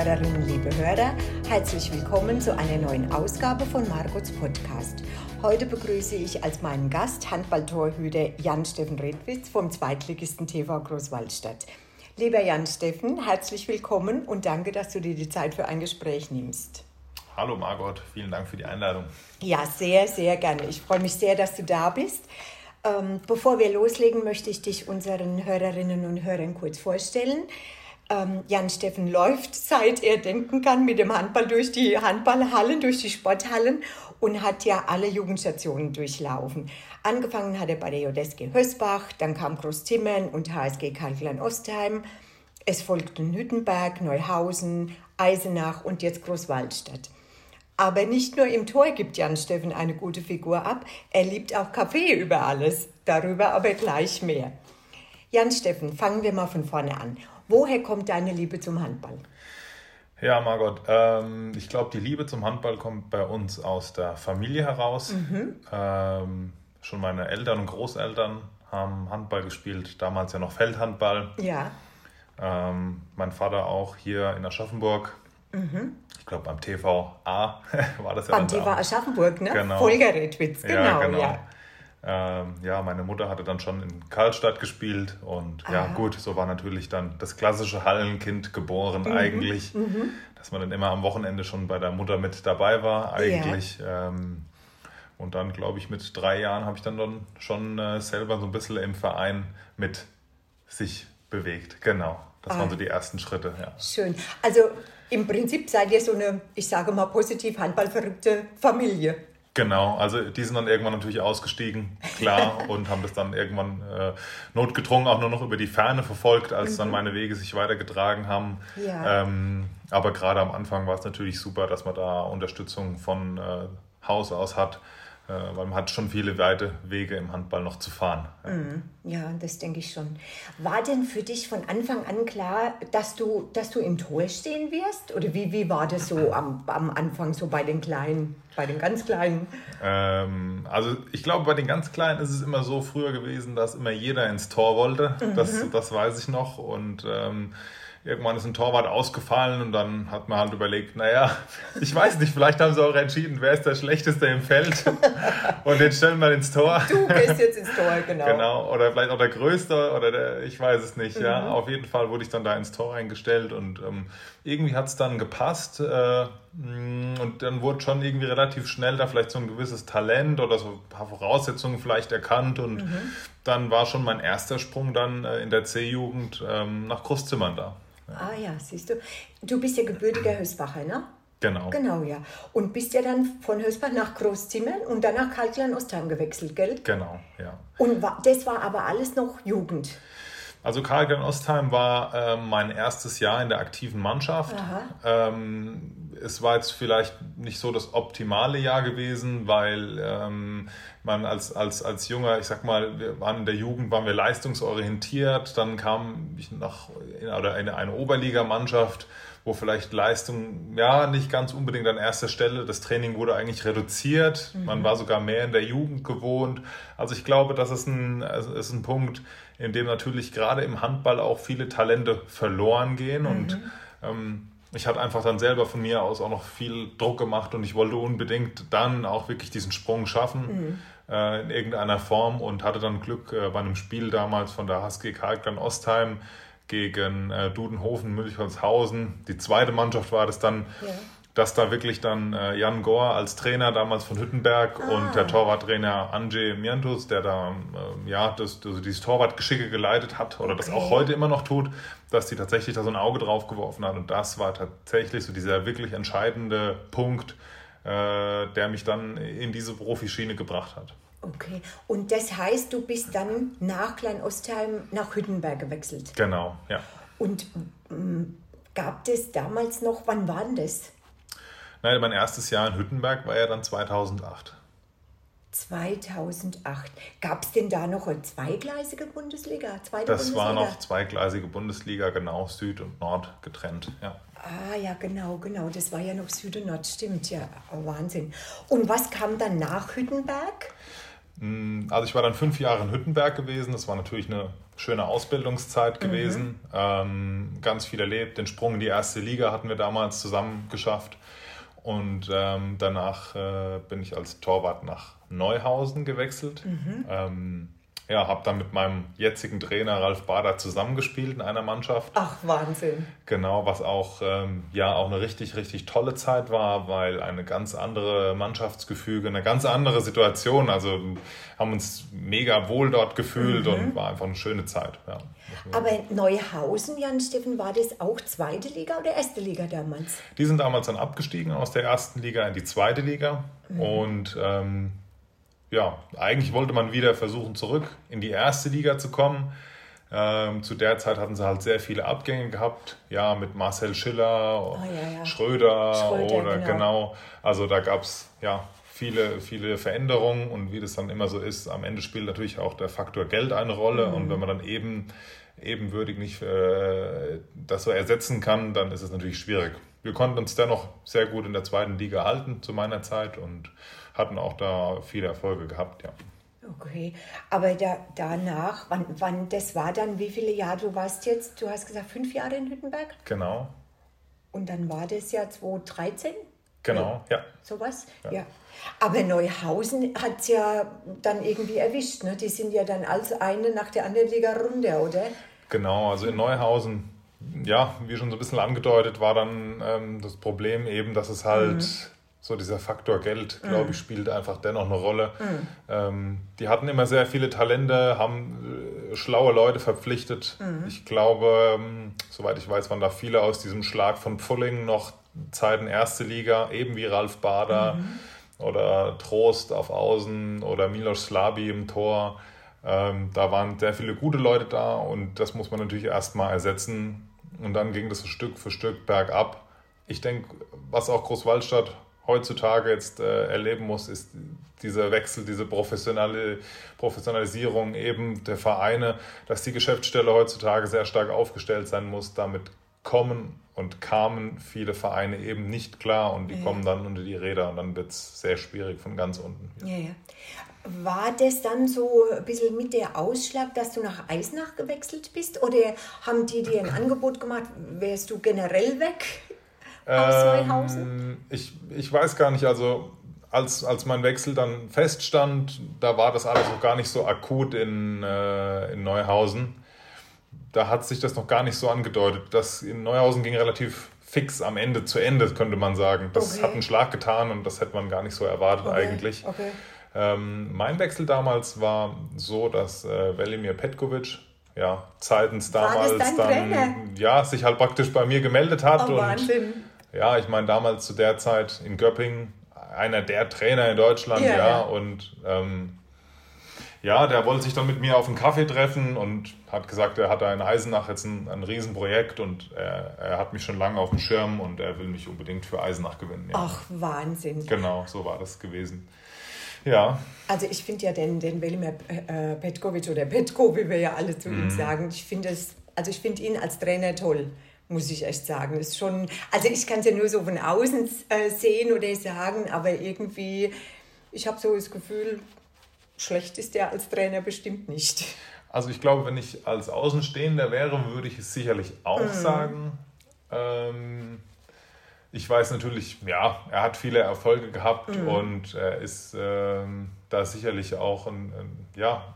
Liebe Hörerinnen, liebe Hörer, herzlich willkommen zu einer neuen Ausgabe von Margots Podcast. Heute begrüße ich als meinen Gast Handballtorhüter Jan-Steffen Redwitz vom Zweitligisten TV Großwaldstadt. Lieber Jan-Steffen, herzlich willkommen und danke, dass du dir die Zeit für ein Gespräch nimmst. Hallo Margot, vielen Dank für die Einladung. Ja, sehr, sehr gerne. Ich freue mich sehr, dass du da bist. Ähm, bevor wir loslegen, möchte ich dich unseren Hörerinnen und Hörern kurz vorstellen. Ähm, Jan Steffen läuft, seit er denken kann, mit dem Handball durch die Handballhallen, durch die Sporthallen und hat ja alle Jugendstationen durchlaufen. Angefangen hat er bei der Jodeski Hösbach, dann kam Großzimmern und HSG Kalkland Ostheim. Es folgten Hüttenberg, Neuhausen, Eisenach und jetzt Großwaldstadt. Aber nicht nur im Tor gibt Jan Steffen eine gute Figur ab, er liebt auch Kaffee über alles. Darüber aber gleich mehr. Jan Steffen, fangen wir mal von vorne an. Woher kommt deine Liebe zum Handball? Ja, Margot, ähm, ich glaube, die Liebe zum Handball kommt bei uns aus der Familie heraus. Mhm. Ähm, schon meine Eltern und Großeltern haben Handball gespielt, damals ja noch Feldhandball. Ja. Ähm, mein Vater auch hier in Aschaffenburg. Mhm glaube beim TVA war das ja. Beim TVA Aschaffenburg, ne? Genau. Volker Redwitz, genau. Ja, genau. Ja. Ähm, ja, meine Mutter hatte dann schon in Karlstadt gespielt und Aha. ja gut, so war natürlich dann das klassische Hallenkind geboren mhm. eigentlich, mhm. dass man dann immer am Wochenende schon bei der Mutter mit dabei war eigentlich. Ja. Ähm, und dann, glaube ich, mit drei Jahren habe ich dann, dann schon äh, selber so ein bisschen im Verein mit sich bewegt. Genau, das ah. waren so die ersten Schritte. Ja. Schön. Also im Prinzip seid ihr so eine, ich sage mal positiv handballverrückte Familie. Genau, also die sind dann irgendwann natürlich ausgestiegen, klar, und haben das dann irgendwann äh, notgedrungen auch nur noch über die Ferne verfolgt, als mhm. dann meine Wege sich weitergetragen haben. Ja. Ähm, aber gerade am Anfang war es natürlich super, dass man da Unterstützung von äh, Haus aus hat. Äh, weil man hat schon viele weite Wege im Handball noch zu fahren. Mhm. Ja, das denke ich schon. War denn für dich von Anfang an klar, dass du, dass du im Tor stehen wirst? Oder wie, wie war das so am, am Anfang, so bei den Kleinen, bei den ganz Kleinen? Ähm, also ich glaube, bei den ganz Kleinen ist es immer so früher gewesen, dass immer jeder ins Tor wollte. Mhm. Das, das weiß ich noch. Und ähm, irgendwann ist ein Torwart ausgefallen und dann hat man halt überlegt, naja, ich weiß nicht, vielleicht haben sie auch entschieden, wer ist der Schlechteste im Feld und den stellen wir ins Tor. Du gehst jetzt ins Tor, genau. Genau, oder vielleicht auch der Größte oder der, ich weiß es nicht, mhm. ja. Auf jeden Fall wurde ich dann da ins Tor eingestellt und ähm, irgendwie hat es dann gepasst äh, und dann wurde schon irgendwie relativ schnell da vielleicht so ein gewisses Talent oder so ein paar Voraussetzungen vielleicht erkannt und mhm. dann war schon mein erster Sprung dann äh, in der C-Jugend ähm, nach Großzimmern da. Ah ja, siehst du. Du bist ja gebürtiger Hösbacher, ne? Genau. Genau, ja. Und bist ja dann von Hösbach nach Großzimmern und dann nach Kalklein-Ostheim gewechselt, gell? Genau, ja. Und das war aber alles noch Jugend? Also Karlgren-Ostheim war äh, mein erstes Jahr in der aktiven Mannschaft. Ähm, es war jetzt vielleicht nicht so das optimale Jahr gewesen, weil ähm, man als, als, als junger, ich sag mal, wir waren in der Jugend, waren wir leistungsorientiert, dann kam ich nach oder in eine Oberligamannschaft, wo vielleicht Leistung ja nicht ganz unbedingt an erster Stelle, das Training wurde eigentlich reduziert, mhm. man war sogar mehr in der Jugend gewohnt. Also ich glaube, das ist ein, ist ein Punkt, in dem natürlich gerade im Handball auch viele Talente verloren gehen mhm. und ähm, ich hatte einfach dann selber von mir aus auch noch viel Druck gemacht und ich wollte unbedingt dann auch wirklich diesen Sprung schaffen mhm. äh, in irgendeiner Form und hatte dann Glück äh, bei einem Spiel damals von der HSG Kalkland Ostheim gegen äh, Dudenhofen, Münchholzhausen. Die zweite Mannschaft war das dann. Ja dass da wirklich dann äh, Jan Gohr als Trainer damals von Hüttenberg ah. und der Torwarttrainer Andrzej Miantus, der da äh, ja das, also dieses Torwartgeschicke geleitet hat oder okay. das auch heute immer noch tut, dass die tatsächlich da so ein Auge drauf geworfen hat und das war tatsächlich so dieser wirklich entscheidende Punkt, äh, der mich dann in diese Profischiene gebracht hat. Okay, und das heißt, du bist dann nach Klein-Ostheim nach Hüttenberg gewechselt? Genau, ja. Und ähm, gab es damals noch, wann war denn das? Nein, mein erstes Jahr in Hüttenberg war ja dann 2008. 2008. Gab es denn da noch eine zweigleisige Bundesliga? Zweite das Bundesliga? war noch zweigleisige Bundesliga, genau, Süd und Nord getrennt, ja. Ah ja, genau, genau. Das war ja noch Süd und Nord, stimmt, ja. Wahnsinn. Und was kam dann nach Hüttenberg? Hm, also ich war dann fünf Jahre in Hüttenberg gewesen. Das war natürlich eine schöne Ausbildungszeit mhm. gewesen. Mhm. Ähm, ganz viel erlebt. Den Sprung in die erste Liga hatten wir damals zusammen geschafft. Und ähm, danach äh, bin ich als Torwart nach Neuhausen gewechselt. Mhm. Ähm, ja, habe dann mit meinem jetzigen Trainer Ralf Bader zusammengespielt in einer Mannschaft. Ach, Wahnsinn. Genau, was auch, ähm, ja, auch eine richtig, richtig tolle Zeit war, weil eine ganz andere Mannschaftsgefüge, eine ganz andere Situation. Also haben uns mega wohl dort gefühlt mhm. und war einfach eine schöne Zeit. Ja. Aber Neuhausen, Jan Steffen, war das auch zweite Liga oder erste Liga damals? Die sind damals dann abgestiegen aus der ersten Liga in die zweite Liga. Mhm. Und ähm, ja, eigentlich wollte man wieder versuchen, zurück in die erste Liga zu kommen. Ähm, zu der Zeit hatten sie halt sehr viele Abgänge gehabt, ja, mit Marcel Schiller, oh, ja, ja. Schröder, Schröder, oder genau. genau. Also da gab es ja viele, viele Veränderungen und wie das dann immer so ist, am Ende spielt natürlich auch der Faktor Geld eine Rolle mhm. und wenn man dann eben ebenwürdig nicht äh, das so ersetzen kann, dann ist es natürlich schwierig. Wir konnten uns dennoch sehr gut in der zweiten Liga halten zu meiner Zeit und hatten auch da viele Erfolge gehabt, ja. Okay, aber da, danach, wann, wann, das war dann, wie viele Jahre du warst jetzt? Du hast gesagt, fünf Jahre in Hüttenberg? Genau. Und dann war das ja 2013? Genau, ja. Sowas? Ja. ja. Aber Neuhausen hat es ja dann irgendwie erwischt, ne? Die sind ja dann als eine nach der anderen Liga runter, oder? Genau, also in Neuhausen, ja, wie schon so ein bisschen angedeutet, war dann ähm, das Problem eben, dass es halt. Mhm so dieser Faktor Geld, glaube mm. ich, spielt einfach dennoch eine Rolle. Mm. Ähm, die hatten immer sehr viele Talente, haben äh, schlaue Leute verpflichtet. Mm. Ich glaube, ähm, soweit ich weiß, waren da viele aus diesem Schlag von Pfulling noch Zeiten erste Liga, eben wie Ralf Bader -hmm. oder Trost auf Außen oder Milos Slabi im Tor. Ähm, da waren sehr viele gute Leute da und das muss man natürlich erstmal ersetzen. Und dann ging das Stück für Stück bergab. Ich denke, was auch Großwaldstadt heutzutage jetzt äh, erleben muss, ist dieser Wechsel, diese professionelle Professionalisierung eben der Vereine, dass die Geschäftsstelle heutzutage sehr stark aufgestellt sein muss. Damit kommen und kamen viele Vereine eben nicht klar und die ja. kommen dann unter die Räder und dann wird es sehr schwierig von ganz unten. Ja, ja. War das dann so ein bisschen mit der Ausschlag, dass du nach Eisenach gewechselt bist? Oder haben die dir ein Angebot gemacht, wärst du generell weg? Aus Neuhausen? Ähm, ich, ich weiß gar nicht, also als, als mein Wechsel dann feststand, da war das alles noch gar nicht so akut in, äh, in Neuhausen. Da hat sich das noch gar nicht so angedeutet. Das in Neuhausen ging relativ fix am Ende zu Ende, könnte man sagen. Das okay. hat einen Schlag getan und das hätte man gar nicht so erwartet okay. eigentlich. Okay. Ähm, mein Wechsel damals war so, dass äh, Velimir Petkovic, ja, zeitens damals dann, ja, sich halt praktisch bei mir gemeldet hat. Oh, und Wahnsinn ja, ich meine, damals zu der Zeit in Göppingen, einer der Trainer in Deutschland, ja, ja, und ähm, ja, der wollte sich dann mit mir auf einen Kaffee treffen und hat gesagt, er hat da in Eisenach jetzt ein, ein Riesenprojekt und er, er hat mich schon lange auf dem Schirm und er will mich unbedingt für Eisenach gewinnen. Ja. Ach, Wahnsinn. Genau, so war das gewesen. Ja. Also ich finde ja den, den Velimir äh, Petkovic oder Petko, wie wir ja alle zu ihm mhm. sagen, ich finde es, also ich finde ihn als Trainer toll muss ich echt sagen. Ist schon, also ich kann es ja nur so von außen äh, sehen oder sagen, aber irgendwie, ich habe so das Gefühl, schlecht ist der als Trainer bestimmt nicht. Also ich glaube, wenn ich als Außenstehender wäre, würde ich es sicherlich auch mhm. sagen. Ähm, ich weiß natürlich, ja, er hat viele Erfolge gehabt mhm. und er ist ähm, da sicherlich auch ein, ein, ja,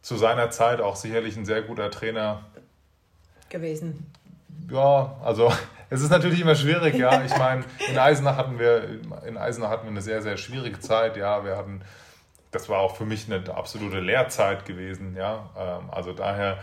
zu seiner Zeit auch sicherlich ein sehr guter Trainer gewesen ja, also es ist natürlich immer schwierig, ja. Ich meine, in Eisenach hatten wir, in Eisenach hatten wir eine sehr, sehr schwierige Zeit, ja. Wir hatten, das war auch für mich eine absolute Lehrzeit gewesen, ja. Ähm, also daher,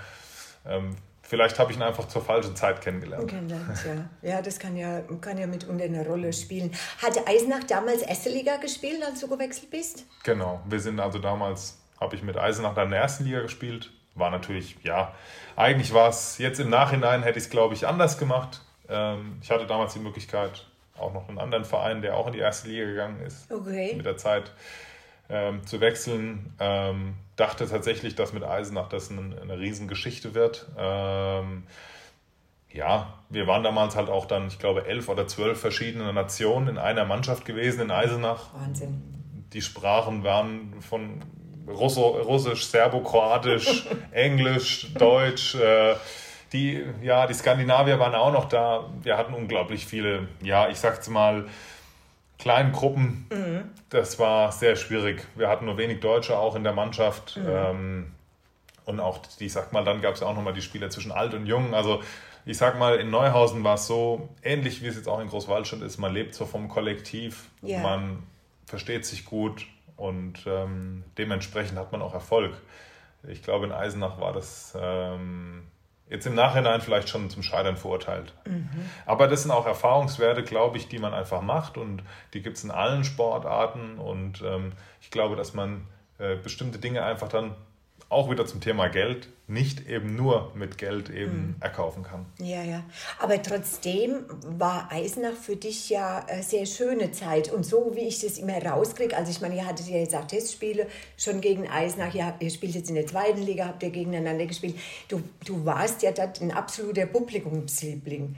ähm, vielleicht habe ich ihn einfach zur falschen Zeit kennengelernt. Kennengelernt, ja. Ja, das kann ja, kann ja mitunter eine Rolle spielen. Hatte Eisenach damals erste Liga gespielt, als du gewechselt bist? Genau, wir sind also damals, habe ich mit Eisenach dann in der ersten Liga gespielt. War natürlich, ja, eigentlich war es jetzt im Nachhinein, hätte ich es, glaube ich, anders gemacht. Ähm, ich hatte damals die Möglichkeit, auch noch einen anderen Verein, der auch in die erste Liga gegangen ist, okay. mit der Zeit ähm, zu wechseln. Ähm, dachte tatsächlich, dass mit Eisenach das eine, eine Riesengeschichte wird. Ja, wir waren damals halt auch dann, ich glaube, elf oder zwölf verschiedene Nationen in einer Mannschaft gewesen in Eisenach. Wahnsinn. Die Sprachen waren von Russo, Russisch, Serbo-Kroatisch, Englisch, Deutsch. Äh, die, ja, die Skandinavier waren auch noch da. Wir hatten unglaublich viele, ja, ich sag's mal, kleinen Gruppen. Mhm. Das war sehr schwierig. Wir hatten nur wenig Deutsche auch in der Mannschaft. Mhm. Ähm, und auch, ich sag mal, dann gab es ja auch nochmal die Spiele zwischen alt und jung. Also ich sag mal, in Neuhausen war es so, ähnlich wie es jetzt auch in Großwaldstadt ist, man lebt so vom Kollektiv, yeah. man versteht sich gut und ähm, dementsprechend hat man auch Erfolg. Ich glaube, in Eisenach war das ähm, jetzt im Nachhinein vielleicht schon zum Scheitern verurteilt. Mhm. Aber das sind auch Erfahrungswerte, glaube ich, die man einfach macht und die gibt es in allen Sportarten und ähm, ich glaube, dass man äh, bestimmte Dinge einfach dann auch wieder zum Thema Geld, nicht eben nur mit Geld eben mhm. erkaufen kann. Ja, ja. Aber trotzdem war Eisenach für dich ja eine sehr schöne Zeit. Und so wie ich das immer rauskriege, also ich meine, ihr hattet ja jetzt auch Testspiele schon gegen Eisenach, ihr, ihr spielt jetzt in der zweiten Liga, habt ihr gegeneinander gespielt. Du, du warst ja dort ein absoluter Publikumsliebling.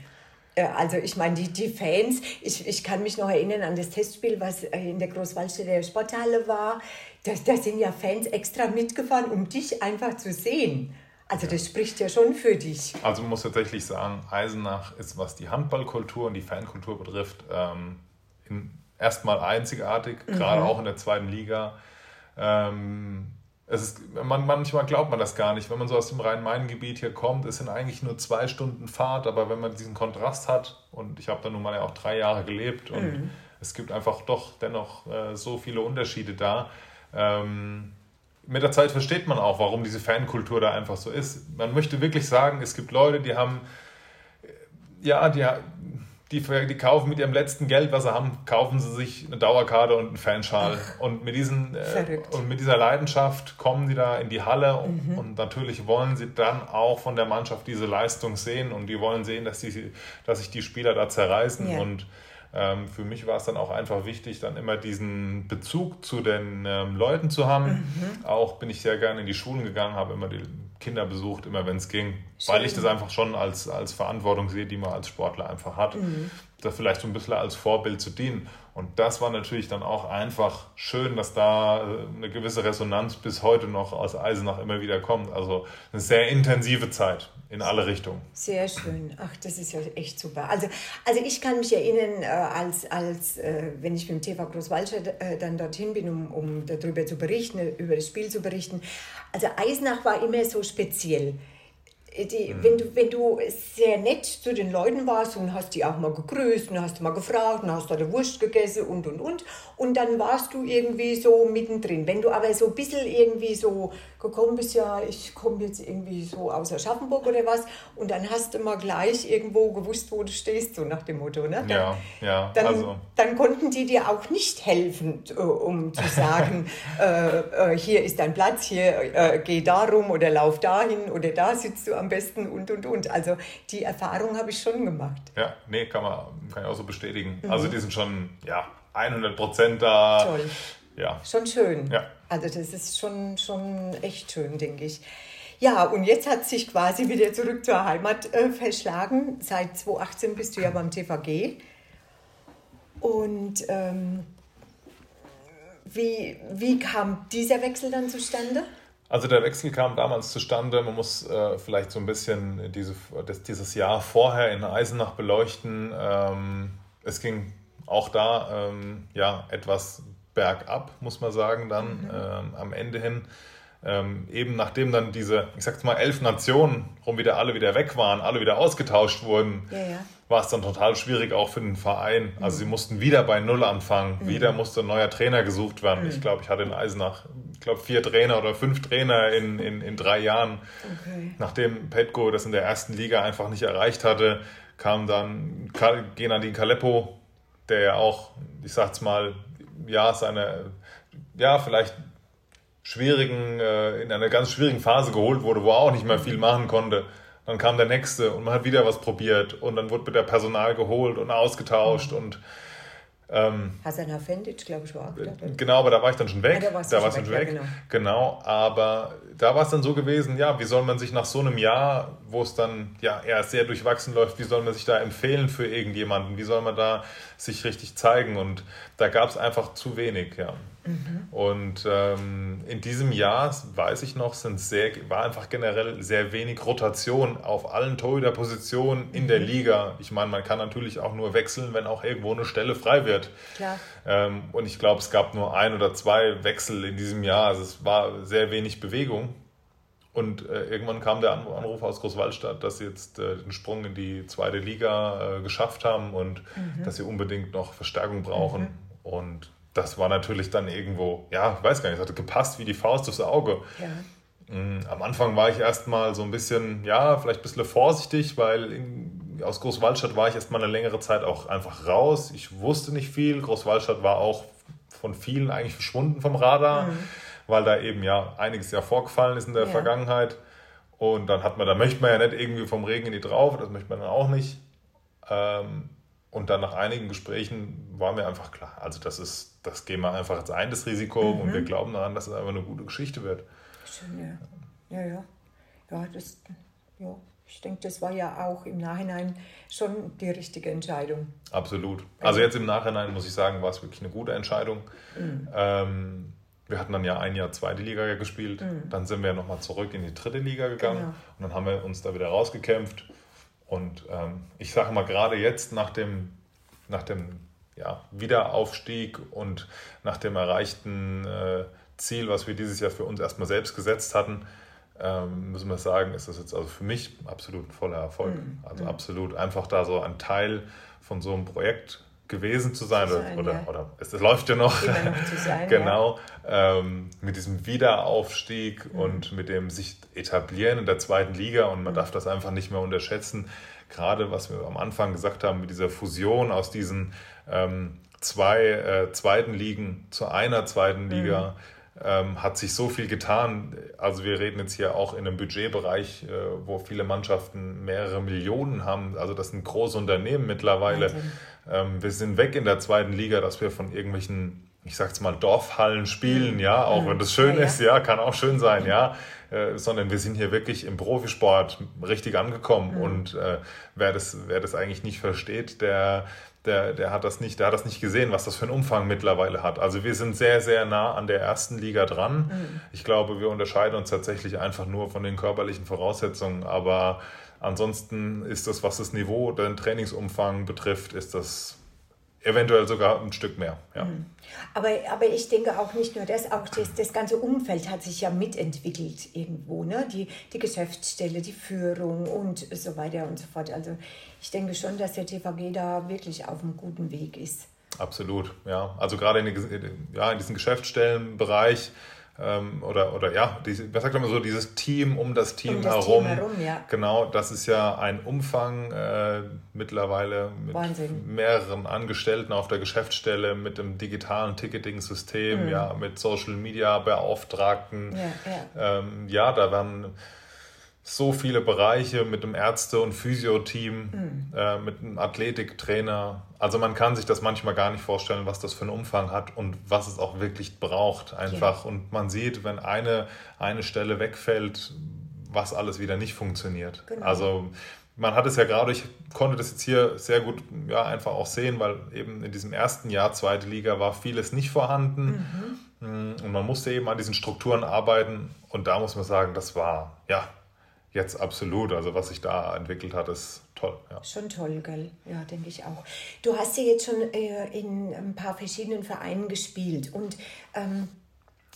Äh, also ich meine, die, die Fans, ich, ich kann mich noch erinnern an das Testspiel, was in der Großwaldstädter Sporthalle war. Da, da sind ja Fans extra mitgefahren, um dich einfach zu sehen. Also das spricht ja schon für dich. Also man muss tatsächlich sagen, Eisenach ist, was die Handballkultur und die Fankultur betrifft, ähm, erstmal einzigartig, mhm. gerade auch in der zweiten Liga. Ähm, es ist, man, manchmal glaubt man das gar nicht. Wenn man so aus dem Rhein-Main-Gebiet hier kommt, es sind eigentlich nur zwei Stunden Fahrt, aber wenn man diesen Kontrast hat, und ich habe da nun mal ja auch drei Jahre gelebt und mhm. es gibt einfach doch dennoch äh, so viele Unterschiede da. Ähm, mit der Zeit versteht man auch, warum diese Fankultur da einfach so ist. Man möchte wirklich sagen, es gibt Leute, die haben, ja, die, die, die kaufen mit ihrem letzten Geld, was sie haben, kaufen sie sich eine Dauerkarte und einen Fanschal. Und, mit diesen, äh, und mit dieser Leidenschaft kommen sie da in die Halle und, mhm. und, natürlich wollen sie dann auch von der Mannschaft diese Leistung sehen und die wollen sehen, dass, die, dass sich die Spieler da zerreißen. Ja. Und für mich war es dann auch einfach wichtig, dann immer diesen Bezug zu den ähm, Leuten zu haben. Mhm. Auch bin ich sehr gerne in die Schulen gegangen, habe immer die Kinder besucht, immer wenn es ging, Schön. weil ich das einfach schon als, als Verantwortung sehe, die man als Sportler einfach hat, mhm. da vielleicht so ein bisschen als Vorbild zu dienen. Und das war natürlich dann auch einfach schön, dass da äh, eine gewisse Resonanz bis heute noch aus Eisenach immer wieder kommt. Also eine sehr intensive Zeit in alle Richtungen. Sehr schön. Ach, das ist ja echt super. Also, also ich kann mich erinnern, äh, als, als äh, wenn ich mit dem TV Großwaldstadt dann dorthin bin, um, um darüber zu berichten, über das Spiel zu berichten. Also Eisenach war immer so speziell die, mhm. wenn, du, wenn du sehr nett zu den Leuten warst und hast die auch mal gegrüßt und hast mal gefragt und hast da die Wurst gegessen und und und und dann warst du irgendwie so mittendrin. Wenn du aber so ein bisschen irgendwie so gekommen bist, ja, ich komme jetzt irgendwie so aus Aschaffenburg oder was und dann hast du mal gleich irgendwo gewusst, wo du stehst, so nach dem Motto, ne? Dann, ja, ja. Dann, also. dann konnten die dir auch nicht helfen, äh, um zu sagen, äh, äh, hier ist dein Platz, hier äh, geh da rum oder lauf dahin oder da sitzt du am besten und und und. Also die Erfahrung habe ich schon gemacht. Ja, nee, kann man kann ich auch so bestätigen. Mhm. Also die sind schon ja 100 Prozent da. Toll. Ja. Schon schön. Ja. Also das ist schon schon echt schön, denke ich. Ja, und jetzt hat sich quasi wieder zurück zur Heimat äh, verschlagen. Seit 2018 bist du ja beim TVG. Und ähm, wie, wie kam dieser Wechsel dann zustande? Also der Wechsel kam damals zustande. Man muss äh, vielleicht so ein bisschen diese, das, dieses Jahr vorher in Eisenach beleuchten. Ähm, es ging auch da ähm, ja, etwas bergab, muss man sagen, dann mhm. ähm, am Ende hin. Ähm, eben nachdem dann diese, ich sag's mal, elf Nationen rum wieder alle wieder weg waren, alle wieder ausgetauscht wurden, ja, ja. War es dann total schwierig auch für den Verein. Also sie mhm. mussten wieder bei Null anfangen, mhm. wieder musste ein neuer Trainer gesucht werden. Mhm. Ich glaube, ich hatte in Eisenach, ich glaube, vier Trainer oder fünf Trainer in, in, in drei Jahren. Okay. Nachdem Petko das in der ersten Liga einfach nicht erreicht hatte, kam dann Genadin Kaleppo, der ja auch, ich sag's mal, ja, seine, ja, vielleicht schwierigen, äh, in einer ganz schwierigen Phase geholt wurde, wo er auch nicht mehr viel machen konnte. Dann kam der nächste und man hat wieder was probiert und dann wurde mit der Personal geholt und ausgetauscht mhm. und ähm, Hasan Hafendic, glaube ich, war auch da. Genau, aber da war ich dann schon weg. Ah, da warst da war schon weg. Ja, genau. genau, aber da war es dann so gewesen, ja, wie soll man sich nach so einem Jahr, wo es dann ja eher sehr durchwachsen läuft, wie soll man sich da empfehlen für irgendjemanden? Wie soll man da sich richtig zeigen? Und da gab es einfach zu wenig, ja. Mhm. Und ähm, in diesem Jahr, weiß ich noch, sind sehr, war einfach generell sehr wenig Rotation auf allen Torhüterpositionen in mhm. der Liga. Ich meine, man kann natürlich auch nur wechseln, wenn auch irgendwo eine Stelle frei wird. Ähm, und ich glaube, es gab nur ein oder zwei Wechsel in diesem Jahr. Also es war sehr wenig Bewegung. Und äh, irgendwann kam der Anruf aus Großwallstadt, dass sie jetzt äh, den Sprung in die zweite Liga äh, geschafft haben und mhm. dass sie unbedingt noch Verstärkung brauchen. Mhm. Und das war natürlich dann irgendwo, ja, ich weiß gar nicht, es hatte gepasst wie die Faust aufs Auge. Ja. Mhm, am Anfang war ich erstmal so ein bisschen, ja, vielleicht ein bisschen vorsichtig, weil in, aus Großwallstadt war ich erstmal eine längere Zeit auch einfach raus. Ich wusste nicht viel. Großwallstadt war auch von vielen eigentlich verschwunden vom Radar. Mhm weil da eben ja einiges ja vorgefallen ist in der ja. Vergangenheit. Und dann hat man, da möchte man ja nicht irgendwie vom Regen in die Traufe, das möchte man dann auch nicht. Ähm, und dann nach einigen Gesprächen war mir einfach klar, also das ist, das gehen wir einfach jetzt ein, das Risiko, mhm. und wir glauben daran, dass es einfach eine gute Geschichte wird. Schön, ja. Ja, ja. Ja, das, ja. Ich denke, das war ja auch im Nachhinein schon die richtige Entscheidung. Absolut. Also jetzt im Nachhinein muss ich sagen, war es wirklich eine gute Entscheidung. Mhm. Ähm, wir hatten dann ja ein Jahr zweite Liga gespielt, mhm. dann sind wir nochmal zurück in die dritte Liga gegangen genau. und dann haben wir uns da wieder rausgekämpft. Und ähm, ich sage mal, gerade jetzt nach dem, nach dem ja, Wiederaufstieg und nach dem erreichten äh, Ziel, was wir dieses Jahr für uns erstmal selbst gesetzt hatten, ähm, müssen wir sagen, ist das jetzt also für mich absolut ein voller Erfolg. Mhm. Also mhm. absolut einfach da so ein Teil von so einem Projekt gewesen zu sein, zu sein oder, ja. oder, es, es, läuft ja noch, noch sein, genau, ja. ähm, mit diesem Wiederaufstieg mhm. und mit dem sich etablieren in der zweiten Liga und man mhm. darf das einfach nicht mehr unterschätzen. Gerade was wir am Anfang gesagt haben, mit dieser Fusion aus diesen ähm, zwei äh, zweiten Ligen zu einer zweiten Liga. Mhm. Ähm, hat sich so viel getan. Also wir reden jetzt hier auch in einem Budgetbereich, äh, wo viele Mannschaften mehrere Millionen haben. Also das sind große Unternehmen mittlerweile. Ähm, wir sind weg in der zweiten Liga, dass wir von irgendwelchen, ich sag's mal, Dorfhallen spielen, mhm. ja, auch wenn das schön ja, ist, ja, kann auch schön sein, ja, äh, sondern wir sind hier wirklich im Profisport richtig angekommen mhm. und äh, wer, das, wer das eigentlich nicht versteht, der, der, der, hat das nicht, der hat das nicht gesehen, was das für einen Umfang mittlerweile hat. Also wir sind sehr, sehr nah an der ersten Liga dran. Mhm. Ich glaube, wir unterscheiden uns tatsächlich einfach nur von den körperlichen Voraussetzungen, aber Ansonsten ist das, was das Niveau, den Trainingsumfang betrifft, ist das eventuell sogar ein Stück mehr. Ja. Mhm. Aber, aber ich denke auch nicht nur das, auch das, das ganze Umfeld hat sich ja mitentwickelt irgendwo. Ne? Die, die Geschäftsstelle, die Führung und so weiter und so fort. Also ich denke schon, dass der TVG da wirklich auf einem guten Weg ist. Absolut, ja. Also gerade in, die, ja, in diesem Geschäftsstellenbereich ähm, oder, oder ja, diese, was sagt man so, dieses Team um das Team um das herum. Team herum ja. Genau, das ist ja ein Umfang äh, mittlerweile mit Wahnsinn. mehreren Angestellten auf der Geschäftsstelle, mit dem digitalen Ticketing-System, mhm. ja, mit Social Media Beauftragten. Ja, ja. Ähm, ja da werden so viele Bereiche mit dem Ärzte- und Physio-Team, mhm. äh, mit einem Athletiktrainer. Also man kann sich das manchmal gar nicht vorstellen, was das für einen Umfang hat und was es auch wirklich braucht einfach. Ja. Und man sieht, wenn eine, eine Stelle wegfällt, was alles wieder nicht funktioniert. Genau. Also man hat es ja gerade, ich konnte das jetzt hier sehr gut ja, einfach auch sehen, weil eben in diesem ersten Jahr zweite Liga war vieles nicht vorhanden. Mhm. Und man musste eben an diesen Strukturen arbeiten. Und da muss man sagen, das war, ja, Jetzt absolut. Also was sich da entwickelt hat, ist toll. Ja. Schon toll, gell? Ja, denke ich auch. Du hast ja jetzt schon äh, in ein paar verschiedenen Vereinen gespielt und ähm,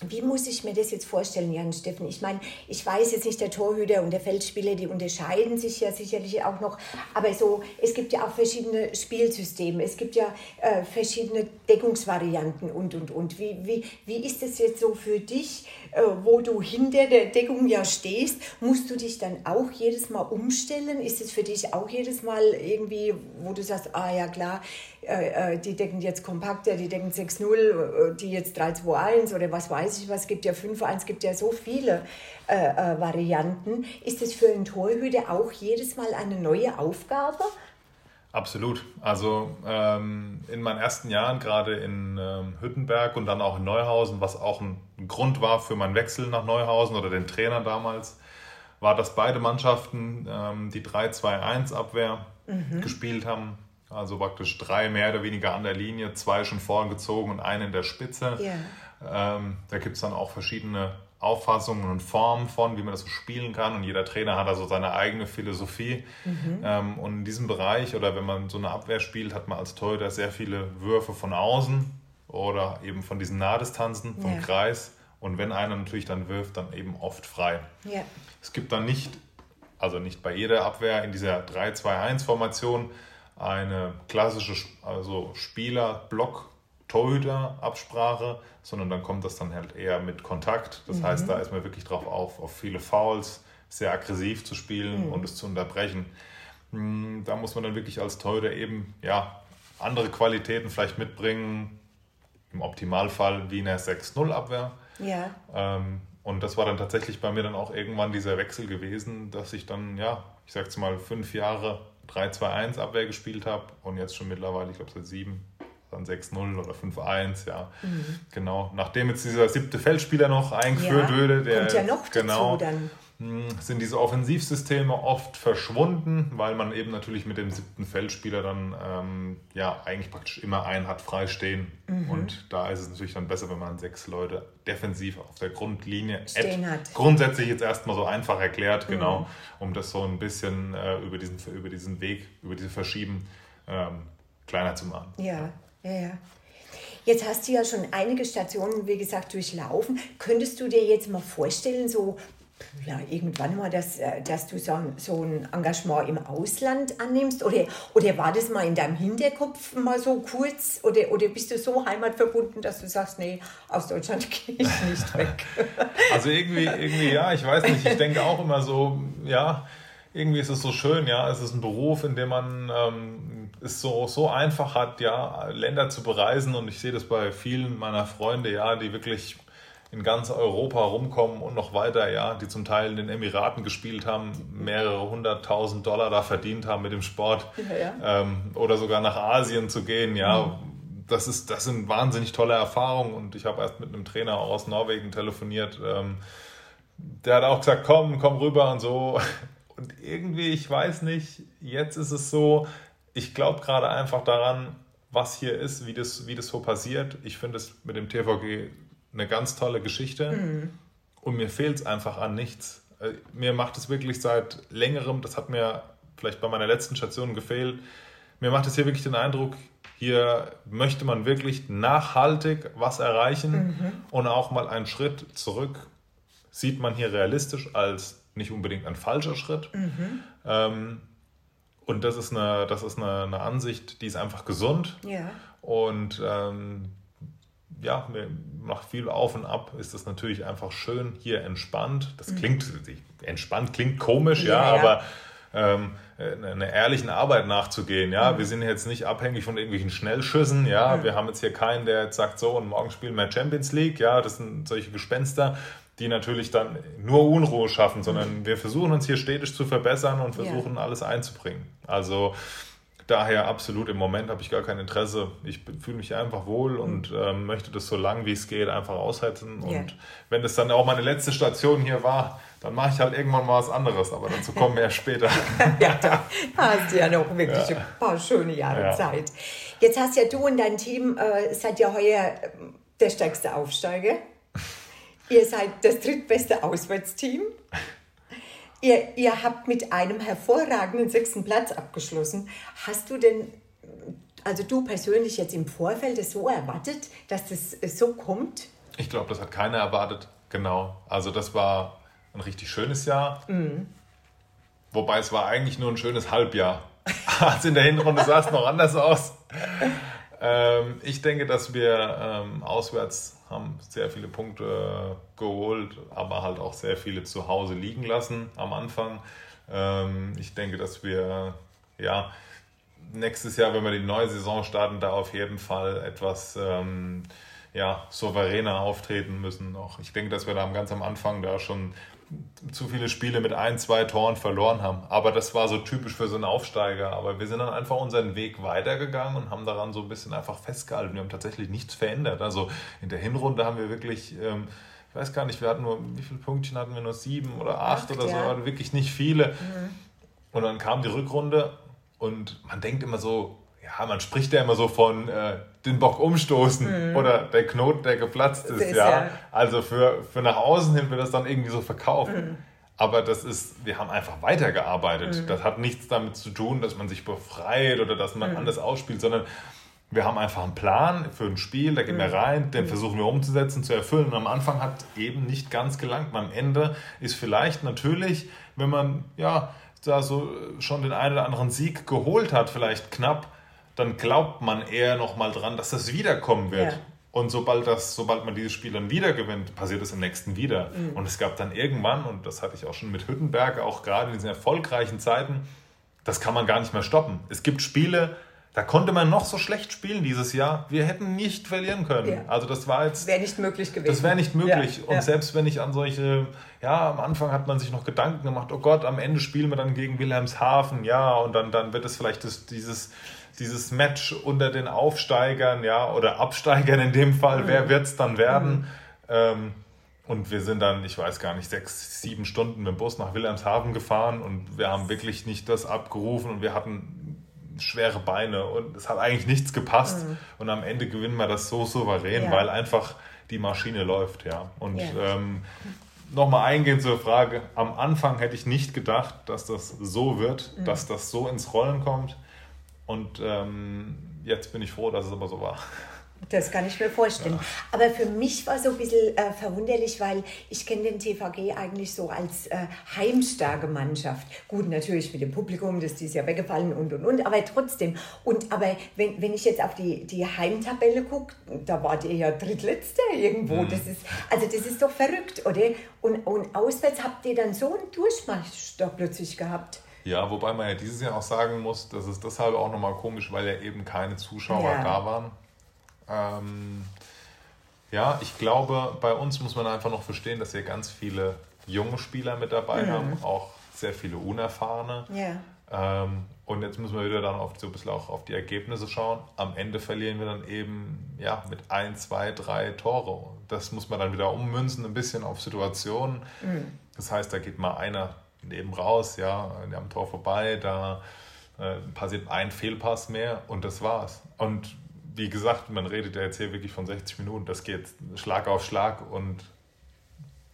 wie muss ich mir das jetzt vorstellen, Jan Steffen? Ich meine, ich weiß jetzt nicht, der Torhüter und der Feldspieler, die unterscheiden sich ja sicherlich auch noch. Aber so, es gibt ja auch verschiedene Spielsysteme, es gibt ja äh, verschiedene Deckungsvarianten und, und, und. Wie, wie, wie ist es jetzt so für dich, äh, wo du hinter der Deckung ja stehst? Musst du dich dann auch jedes Mal umstellen? Ist es für dich auch jedes Mal irgendwie, wo du sagst, ah ja klar, die decken jetzt kompakter, die decken 6-0, äh, die jetzt 3-2-1 oder was weiß ich was, es gibt ja 5-1, es gibt ja so viele äh, äh, Varianten. Ist das für einen Torhüter auch jedes Mal eine neue Aufgabe? Absolut. Also ähm, in meinen ersten Jahren, gerade in ähm, Hüttenberg und dann auch in Neuhausen, was auch ein Grund war für meinen Wechsel nach Neuhausen oder den Trainer damals, war, dass beide Mannschaften ähm, die 3-2-1-Abwehr mhm. gespielt haben. Also praktisch drei mehr oder weniger an der Linie, zwei schon vorgezogen und einen in der Spitze. Yeah. Ähm, da gibt es dann auch verschiedene Auffassungen und Formen von, wie man das so spielen kann. Und jeder Trainer hat also seine eigene Philosophie. Mhm. Ähm, und in diesem Bereich oder wenn man so eine Abwehr spielt, hat man als Torhüter sehr viele Würfe von außen oder eben von diesen Nahdistanzen, vom ja. Kreis. Und wenn einer natürlich dann wirft, dann eben oft frei. Ja. Es gibt dann nicht, also nicht bei jeder Abwehr in dieser 3-2-1-Formation eine klassische also Spieler-Block- Torhüter-Absprache, sondern dann kommt das dann halt eher mit Kontakt. Das mhm. heißt, da ist man wirklich drauf auf, auf viele Fouls, sehr aggressiv zu spielen mhm. und es zu unterbrechen. Hm, da muss man dann wirklich als Torhüter eben ja, andere Qualitäten vielleicht mitbringen. Im Optimalfall wie eine 6-0-Abwehr. Ja. Ähm, und das war dann tatsächlich bei mir dann auch irgendwann dieser Wechsel gewesen, dass ich dann, ja, ich sag's mal, fünf Jahre 3-2-1 Abwehr gespielt habe und jetzt schon mittlerweile, ich glaube, seit sieben dann 6-0 oder 5-1, ja. Mhm. Genau. Nachdem jetzt dieser siebte Feldspieler noch eingeführt ja, würde, der kommt ja noch genau, dazu dann. Hm, sind diese Offensivsysteme oft verschwunden, weil man eben natürlich mit dem siebten Feldspieler dann ähm, ja eigentlich praktisch immer einen hat freistehen. Mhm. Und da ist es natürlich dann besser, wenn man sechs Leute defensiv auf der Grundlinie stehen hat. Grundsätzlich jetzt erstmal so einfach erklärt, genau, mhm. um das so ein bisschen äh, über, diesen, über diesen Weg, über diese Verschieben ähm, kleiner zu machen. Ja, ja, ja. Jetzt hast du ja schon einige Stationen, wie gesagt, durchlaufen. Könntest du dir jetzt mal vorstellen, so ja, irgendwann mal, dass, äh, dass du so, so ein Engagement im Ausland annimmst? Oder, oder war das mal in deinem Hinterkopf mal so kurz? Oder, oder bist du so heimatverbunden, dass du sagst, nee, aus Deutschland gehe ich nicht weg? Also irgendwie, irgendwie ja, ich weiß nicht. Ich denke auch immer so, ja, irgendwie ist es so schön, ja, es ist ein Beruf, in dem man ähm, es so, so einfach hat, ja, Länder zu bereisen und ich sehe das bei vielen meiner Freunde, ja, die wirklich in ganz Europa rumkommen und noch weiter, ja, die zum Teil in den Emiraten gespielt haben, mehrere hunderttausend Dollar da verdient haben mit dem Sport ja, ja. Ähm, oder sogar nach Asien zu gehen, ja. Mhm. Das, ist, das sind wahnsinnig tolle Erfahrungen und ich habe erst mit einem Trainer aus Norwegen telefoniert. Ähm, der hat auch gesagt, komm, komm rüber und so. Und irgendwie, ich weiß nicht, jetzt ist es so, ich glaube gerade einfach daran, was hier ist, wie das, wie das so passiert. Ich finde es mit dem TVG eine ganz tolle Geschichte mhm. und mir fehlt es einfach an nichts. Äh, mir macht es wirklich seit längerem, das hat mir vielleicht bei meiner letzten Station gefehlt, mir macht es hier wirklich den Eindruck, hier möchte man wirklich nachhaltig was erreichen mhm. und auch mal einen Schritt zurück sieht man hier realistisch als nicht unbedingt ein falscher Schritt. Mhm. Ähm, und das ist, eine, das ist eine, eine, Ansicht, die ist einfach gesund. Ja. Und ähm, ja, nach viel auf und ab ist das natürlich einfach schön hier entspannt. Das mhm. klingt, entspannt klingt komisch, ja, ja, aber ähm, einer ehrlichen Arbeit nachzugehen. Ja, mhm. wir sind jetzt nicht abhängig von irgendwelchen Schnellschüssen. Ja, mhm. wir haben jetzt hier keinen, der jetzt sagt, so und morgen spielen wir Champions League. Ja, das sind solche Gespenster, die natürlich dann nur Unruhe schaffen, sondern mhm. wir versuchen uns hier stetig zu verbessern und versuchen ja. alles einzubringen. Also daher absolut im Moment habe ich gar kein Interesse. Ich fühle mich einfach wohl mhm. und ähm, möchte das so lang wie es geht einfach aushalten. Und yeah. wenn es dann auch meine letzte Station hier war, dann mache ich halt irgendwann mal was anderes, aber dazu kommen wir ja später. ja, da hast du ja noch wirklich ja. ein paar schöne Jahre ja. Zeit. Jetzt hast ja du und dein Team, äh, seid ja heuer ähm, der stärkste Aufsteiger. Ihr seid das drittbeste Auswärtsteam. Ihr, ihr habt mit einem hervorragenden sechsten Platz abgeschlossen. Hast du denn, also du persönlich jetzt im Vorfeld das so erwartet, dass das so kommt? Ich glaube, das hat keiner erwartet. Genau. Also das war ein richtig schönes Jahr. Mhm. Wobei es war eigentlich nur ein schönes Halbjahr. also in der Hinrunde sah es noch anders aus. Ähm, ich denke, dass wir ähm, auswärts haben sehr viele Punkte geholt, aber halt auch sehr viele zu Hause liegen lassen am Anfang. Ähm, ich denke, dass wir ja nächstes Jahr, wenn wir die neue Saison starten, da auf jeden Fall etwas ähm, ja, souveräner auftreten müssen noch. Ich denke, dass wir da ganz am Anfang da schon zu viele Spiele mit ein, zwei Toren verloren haben. Aber das war so typisch für so einen Aufsteiger. Aber wir sind dann einfach unseren Weg weitergegangen und haben daran so ein bisschen einfach festgehalten. Wir haben tatsächlich nichts verändert. Also in der Hinrunde haben wir wirklich, ähm, ich weiß gar nicht, wir hatten nur, wie viele Punktchen hatten wir? Nur sieben oder acht, acht oder so, ja. wirklich nicht viele. Mhm. Und dann kam die Rückrunde und man denkt immer so, ja, ja, man spricht ja immer so von äh, den Bock umstoßen mhm. oder der Knoten, der geplatzt ist, ist ja. ja. Also für, für nach außen hin wird das dann irgendwie so verkauft. Mhm. Aber das ist, wir haben einfach weitergearbeitet. Mhm. Das hat nichts damit zu tun, dass man sich befreit oder dass man mhm. anders ausspielt, sondern wir haben einfach einen Plan für ein Spiel, da gehen wir mhm. rein, den mhm. versuchen wir umzusetzen, zu erfüllen. Und am Anfang hat eben nicht ganz gelangt. Am Ende ist vielleicht natürlich, wenn man ja da so schon den einen oder anderen Sieg geholt hat, vielleicht knapp, dann glaubt man eher noch mal dran, dass das wiederkommen wird. Ja. Und sobald, das, sobald man dieses Spiel dann wieder gewinnt, passiert es im nächsten wieder. Mhm. Und es gab dann irgendwann, und das hatte ich auch schon mit Hüttenberg, auch gerade in diesen erfolgreichen Zeiten, das kann man gar nicht mehr stoppen. Es gibt Spiele, da konnte man noch so schlecht spielen dieses Jahr. Wir hätten nicht verlieren können. Ja. Also das war jetzt. Wäre nicht möglich gewesen. Das wäre nicht möglich. Ja. Und ja. selbst wenn ich an solche, ja, am Anfang hat man sich noch Gedanken gemacht, oh Gott, am Ende spielen wir dann gegen Wilhelmshaven, ja, und dann, dann wird es vielleicht das, dieses, dieses Match unter den Aufsteigern, ja, oder Absteigern in dem Fall, mhm. wer wird es dann werden? Mhm. Ähm, und wir sind dann, ich weiß gar nicht, sechs, sieben Stunden mit dem Bus nach Wilhelmshaven gefahren und wir haben wirklich nicht das abgerufen und wir hatten schwere Beine und es hat eigentlich nichts gepasst. Mhm. Und am Ende gewinnen wir das so souverän, ja. weil einfach die Maschine läuft, ja. Und ja. ähm, nochmal eingehend zur Frage, am Anfang hätte ich nicht gedacht, dass das so wird, mhm. dass das so ins Rollen kommt. Und ähm, jetzt bin ich froh, dass es aber so war. Das kann ich mir vorstellen. Ja. Aber für mich war so ein bisschen äh, verwunderlich, weil ich kenne den TVG eigentlich so als äh, heimstarke Mannschaft. Gut, natürlich mit dem Publikum, das ist Jahr weggefallen und und und, aber trotzdem. Und aber wenn, wenn ich jetzt auf die, die Heimtabelle gucke, da wart ihr ja drittletzter irgendwo. Mhm. Das ist, also das ist doch verrückt, oder? Und, und auswärts habt ihr dann so einen Durchmarsch doch plötzlich gehabt. Ja, wobei man ja dieses Jahr auch sagen muss, das ist deshalb auch nochmal komisch, weil ja eben keine Zuschauer ja. da waren. Ähm, ja, ich glaube, bei uns muss man einfach noch verstehen, dass wir ganz viele junge Spieler mit dabei mhm. haben, auch sehr viele unerfahrene. Ja. Ähm, und jetzt müssen wir wieder dann auf, so ein bisschen auch auf die Ergebnisse schauen. Am Ende verlieren wir dann eben ja, mit ein, zwei, drei Tore. Das muss man dann wieder ummünzen, ein bisschen auf Situationen. Mhm. Das heißt, da geht mal einer neben raus, ja, am Tor vorbei, da äh, passiert ein Fehlpass mehr und das war's. Und wie gesagt, man redet ja jetzt hier wirklich von 60 Minuten, das geht Schlag auf Schlag und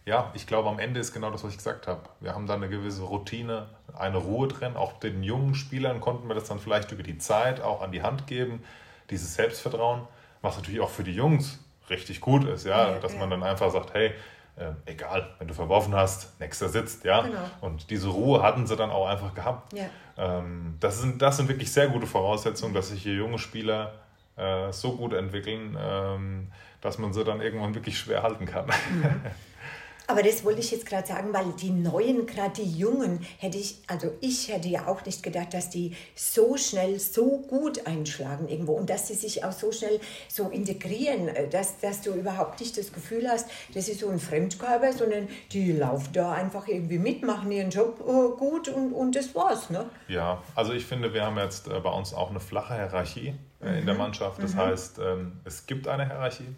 ja, ich glaube, am Ende ist genau das, was ich gesagt habe. Wir haben da eine gewisse Routine, eine Ruhe drin. Auch den jungen Spielern konnten wir das dann vielleicht über die Zeit auch an die Hand geben, dieses Selbstvertrauen, was natürlich auch für die Jungs richtig gut ist, ja, ja dass ja. man dann einfach sagt, hey, äh, egal, wenn du verworfen hast, nächster sitzt, ja. Genau. Und diese Ruhe hatten sie dann auch einfach gehabt. Ja. Ähm, das, sind, das sind wirklich sehr gute Voraussetzungen, dass sich hier junge Spieler äh, so gut entwickeln, ähm, dass man sie dann irgendwann wirklich schwer halten kann. Mhm. Aber das wollte ich jetzt gerade sagen, weil die Neuen, gerade die Jungen, hätte ich, also ich hätte ja auch nicht gedacht, dass die so schnell, so gut einschlagen irgendwo und dass sie sich auch so schnell so integrieren, äh, dass, dass du überhaupt nicht das Gefühl hast, das ist so ein Fremdkörper, sondern die laufen da einfach irgendwie mit, machen ihren Job äh, gut und, und das war's. Ne? Ja, also ich finde, wir haben jetzt äh, bei uns auch eine flache Hierarchie mhm. in der mhm. Mannschaft. Das mhm. heißt, ähm, es gibt eine Hierarchie.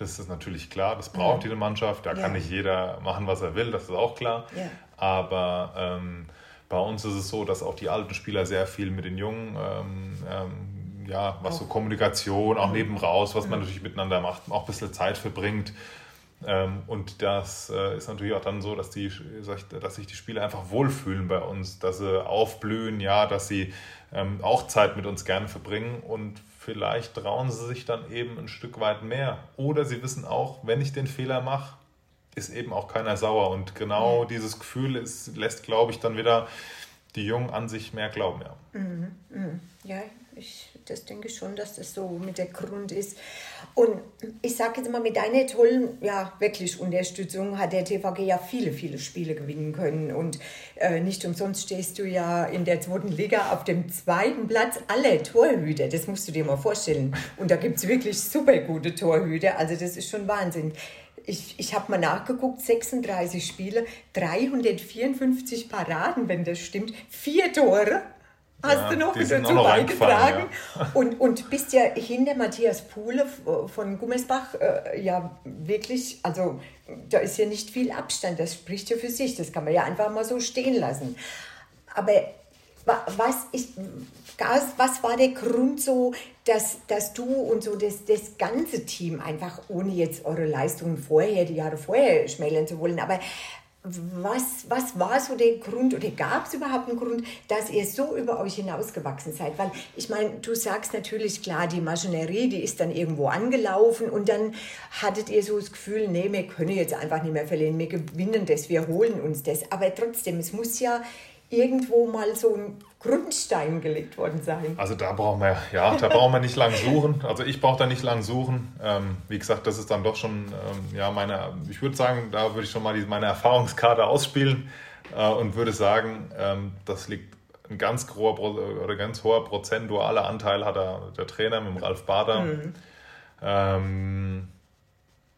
Das ist natürlich klar, das braucht ja. jede Mannschaft. Da kann nicht jeder machen, was er will, das ist auch klar. Aber ähm, bei uns ist es so, dass auch die alten Spieler sehr viel mit den Jungen, ähm, ähm, ja, was auch. so Kommunikation, auch mhm. neben raus, was mhm. man natürlich miteinander macht, auch ein bisschen Zeit verbringt. Ähm, und das äh, ist natürlich auch dann so, dass, die, dass sich die Spieler einfach wohlfühlen bei uns, dass sie aufblühen, ja, dass sie ähm, auch Zeit mit uns gerne verbringen und vielleicht trauen sie sich dann eben ein Stück weit mehr. Oder sie wissen auch, wenn ich den Fehler mache, ist eben auch keiner sauer. Und genau ja. dieses Gefühl ist, lässt, glaube ich, dann wieder die Jungen an sich mehr glauben. Ja, mhm. Mhm. ja ich das denke ich schon, dass das so mit der Grund ist. Und ich sage jetzt mal, mit deiner tollen, ja, wirklich Unterstützung hat der TVG ja viele, viele Spiele gewinnen können. Und äh, nicht umsonst stehst du ja in der zweiten Liga auf dem zweiten Platz aller Torhüter. Das musst du dir mal vorstellen. Und da gibt es wirklich super gute Torhüter. Also das ist schon Wahnsinn. Ich, ich habe mal nachgeguckt, 36 Spiele, 354 Paraden, wenn das stimmt, vier Tore hast ja, du noch dazu beigetragen. Ja. Und, und bist ja hinter Matthias Puhle von Gummesbach äh, ja wirklich, also da ist ja nicht viel Abstand, das spricht ja für sich, das kann man ja einfach mal so stehen lassen. Aber was, ich, was war der Grund so, dass, dass du und so das, das ganze Team einfach, ohne jetzt eure Leistungen vorher, die Jahre vorher schmälern zu wollen, aber was, was war so der Grund oder gab es überhaupt einen Grund, dass ihr so über euch hinausgewachsen seid? Weil ich meine, du sagst natürlich klar, die Maschinerie, die ist dann irgendwo angelaufen und dann hattet ihr so das Gefühl, nee, wir können jetzt einfach nicht mehr verlieren, wir gewinnen das, wir holen uns das. Aber trotzdem, es muss ja irgendwo mal so ein Grundstein gelegt worden sein. Also da brauchen wir, ja, da brauchen wir nicht lang suchen. Also ich brauche da nicht lang suchen. Ähm, wie gesagt, das ist dann doch schon, ähm, ja, meine, ich würde sagen, da würde ich schon mal die, meine Erfahrungskarte ausspielen äh, und würde sagen, ähm, das liegt ein ganz großer oder ganz hoher prozentualer Anteil hat der, der Trainer mit dem Ralf Bader. Mhm. Ähm,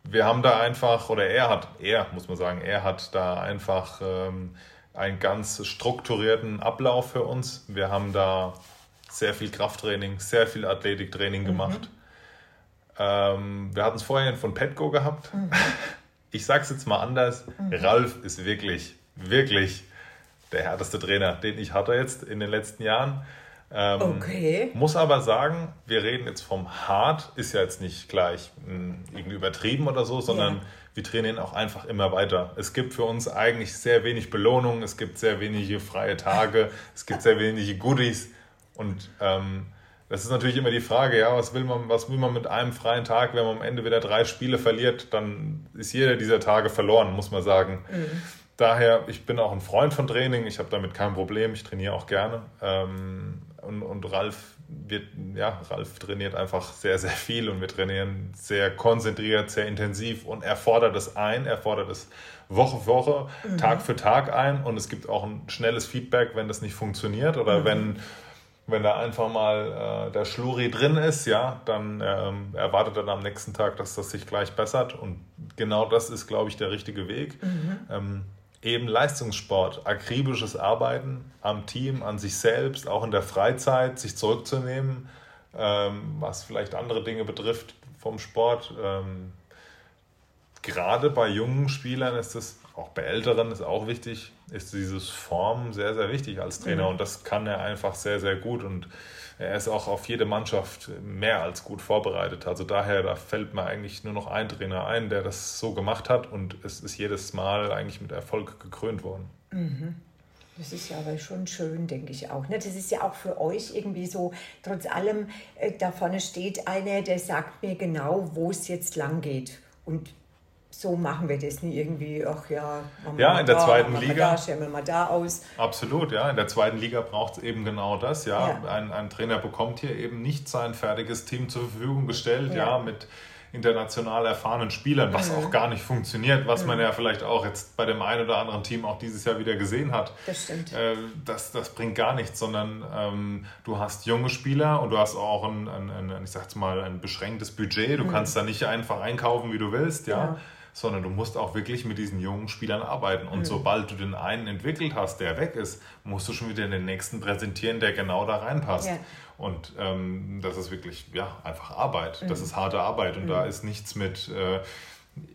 wir haben da einfach, oder er hat, er muss man sagen, er hat da einfach ähm, einen ganz strukturierten Ablauf für uns. Wir haben da sehr viel Krafttraining, sehr viel Athletiktraining gemacht. Mhm. Ähm, wir hatten es vorhin von Petco gehabt. Mhm. Ich sage es jetzt mal anders. Mhm. Ralf ist wirklich, wirklich der härteste Trainer, den ich hatte jetzt in den letzten Jahren. Ähm, okay. Muss aber sagen, wir reden jetzt vom hart, ist ja jetzt nicht gleich mh, hm, irgendwie übertrieben oder so, sondern ja wir trainieren auch einfach immer weiter. Es gibt für uns eigentlich sehr wenig Belohnung, es gibt sehr wenige freie Tage, es gibt sehr wenige Goodies und ähm, das ist natürlich immer die Frage, ja, was will man, was will man mit einem freien Tag, wenn man am Ende wieder drei Spiele verliert, dann ist jeder dieser Tage verloren, muss man sagen. Mhm. Daher, ich bin auch ein Freund von Training, ich habe damit kein Problem, ich trainiere auch gerne. Ähm, und, und Ralf wir, ja, Ralf trainiert einfach sehr, sehr viel und wir trainieren sehr konzentriert, sehr intensiv und er fordert es ein, er fordert es Woche für Woche, mhm. Tag für Tag ein und es gibt auch ein schnelles Feedback, wenn das nicht funktioniert oder mhm. wenn, wenn da einfach mal äh, der Schluri drin ist, ja, dann ähm, erwartet er am nächsten Tag, dass das sich gleich bessert und genau das ist, glaube ich, der richtige Weg. Mhm. Ähm, eben Leistungssport, akribisches Arbeiten am Team, an sich selbst, auch in der Freizeit, sich zurückzunehmen, ähm, was vielleicht andere Dinge betrifft vom Sport. Ähm, gerade bei jungen Spielern ist es, auch bei älteren ist auch wichtig, ist dieses Form sehr, sehr wichtig als Trainer mhm. und das kann er einfach sehr, sehr gut und er ist auch auf jede Mannschaft mehr als gut vorbereitet. Also daher, da fällt mir eigentlich nur noch ein Trainer ein, der das so gemacht hat und es ist jedes Mal eigentlich mit Erfolg gekrönt worden. Mhm. Das ist ja aber schon schön, denke ich auch. Ne? Das ist ja auch für euch irgendwie so, trotz allem, äh, da vorne steht einer, der sagt mir genau, wo es jetzt lang geht. Und so machen wir das nie irgendwie, ach ja, machen ja, in der da, zweiten Liga. Da, stellen wir mal da aus. Absolut, ja. In der zweiten Liga braucht es eben genau das, ja. ja. Ein, ein, Trainer bekommt hier eben nicht sein fertiges Team zur Verfügung gestellt, ja, ja mit international erfahrenen Spielern, was mhm. auch gar nicht funktioniert, was mhm. man ja vielleicht auch jetzt bei dem einen oder anderen Team auch dieses Jahr wieder gesehen hat. Das stimmt. Äh, das, das bringt gar nichts, sondern ähm, du hast junge Spieler und du hast auch ein, ein, ein ich sag's mal, ein beschränktes Budget. Du mhm. kannst da nicht einfach einkaufen, wie du willst, ja. ja sondern du musst auch wirklich mit diesen jungen Spielern arbeiten. Und mhm. sobald du den einen entwickelt hast, der weg ist, musst du schon wieder den nächsten präsentieren, der genau da reinpasst. Ja. Und ähm, das ist wirklich, ja, einfach Arbeit. Mhm. Das ist harte Arbeit und mhm. da ist nichts mit äh,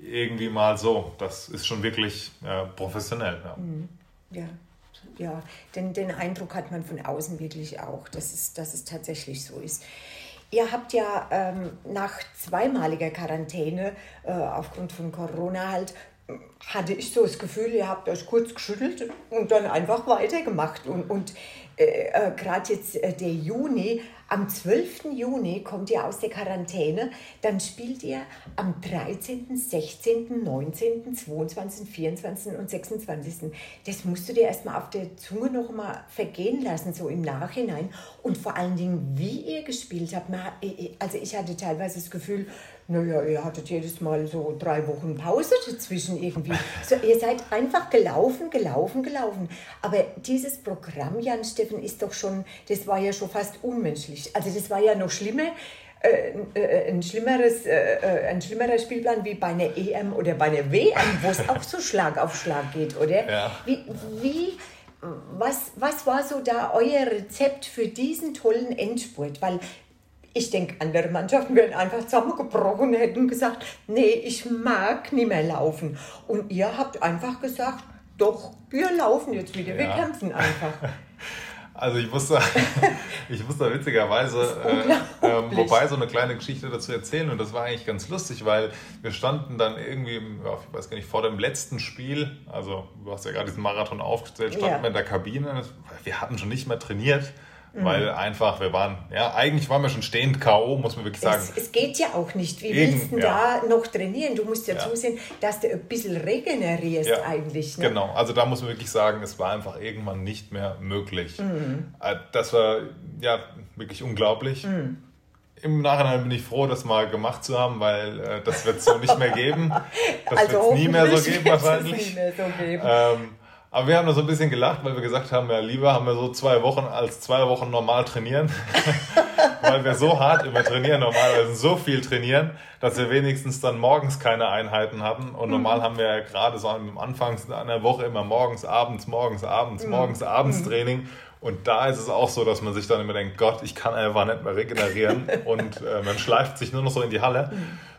irgendwie mal so. Das ist schon wirklich äh, professionell. Ja. Mhm. ja. Ja, den, den Eindruck hat man von außen wirklich auch, dass es, dass es tatsächlich so ist. Ihr habt ja ähm, nach zweimaliger Quarantäne äh, aufgrund von Corona halt, hatte ich so das Gefühl, ihr habt euch kurz geschüttelt und dann einfach weitergemacht. Und, und äh, äh, gerade jetzt äh, der Juni am 12. Juni kommt ihr aus der Quarantäne, dann spielt ihr am 13., 16., 19., 22., 24. und 26. Das musst du dir erstmal auf der Zunge noch mal vergehen lassen, so im Nachhinein. Und vor allen Dingen, wie ihr gespielt habt. Also ich hatte teilweise das Gefühl, naja, ihr hattet jedes Mal so drei Wochen Pause dazwischen irgendwie. So, ihr seid einfach gelaufen, gelaufen, gelaufen. Aber dieses Programm, Jan Steffen, ist doch schon, das war ja schon fast unmenschlich. Also das war ja noch schlimmer. Äh, äh, ein, schlimmeres, äh, äh, ein schlimmerer Spielplan wie bei einer EM oder bei einer WM, wo es auch so Schlag auf Schlag geht, oder? Ja. Wie, wie, was, was war so da euer Rezept für diesen tollen Endspurt? Weil ich denke, andere Mannschaften wären einfach zusammengebrochen und hätten gesagt, nee, ich mag nicht mehr laufen. Und ihr habt einfach gesagt, doch, wir laufen jetzt wieder, ja. wir kämpfen einfach. Also ich muss da, ich muss da witzigerweise, äh, äh, wobei so eine kleine Geschichte dazu erzählen und das war eigentlich ganz lustig, weil wir standen dann irgendwie, ich weiß gar nicht, vor dem letzten Spiel, also du hast ja gerade diesen Marathon aufgestellt, standen ja. wir in der Kabine, wir hatten schon nicht mehr trainiert Mhm. Weil einfach, wir waren, ja, eigentlich waren wir schon stehend K.O., muss man wirklich sagen. Es, es geht ja auch nicht. Wie Eben, willst du ja. da noch trainieren? Du musst ja, ja, zusehen, dass du ein bisschen regenerierst ja, eigentlich. Ne? Genau, also da muss man wirklich sagen, es war einfach irgendwann nicht mehr möglich. Mhm. Äh, das war ja wirklich unglaublich. Mhm. Im Nachhinein bin ich froh, das mal gemacht zu haben, weil äh, das wird es so nicht mehr geben. Das also wird es nie mehr so geben wahrscheinlich. Nie mehr so geben. Ähm, aber wir haben da so ein bisschen gelacht, weil wir gesagt haben, ja, lieber haben wir so zwei Wochen als zwei Wochen normal trainieren. weil wir so hart immer trainieren, normalerweise so viel trainieren, dass wir wenigstens dann morgens keine Einheiten hatten. Und normal mhm. haben wir ja gerade so am Anfang einer Woche immer morgens, abends, morgens, abends, mhm. morgens, abends mhm. Training. Und da ist es auch so, dass man sich dann immer denkt, Gott, ich kann einfach nicht mehr regenerieren. und äh, man schleift sich nur noch so in die Halle.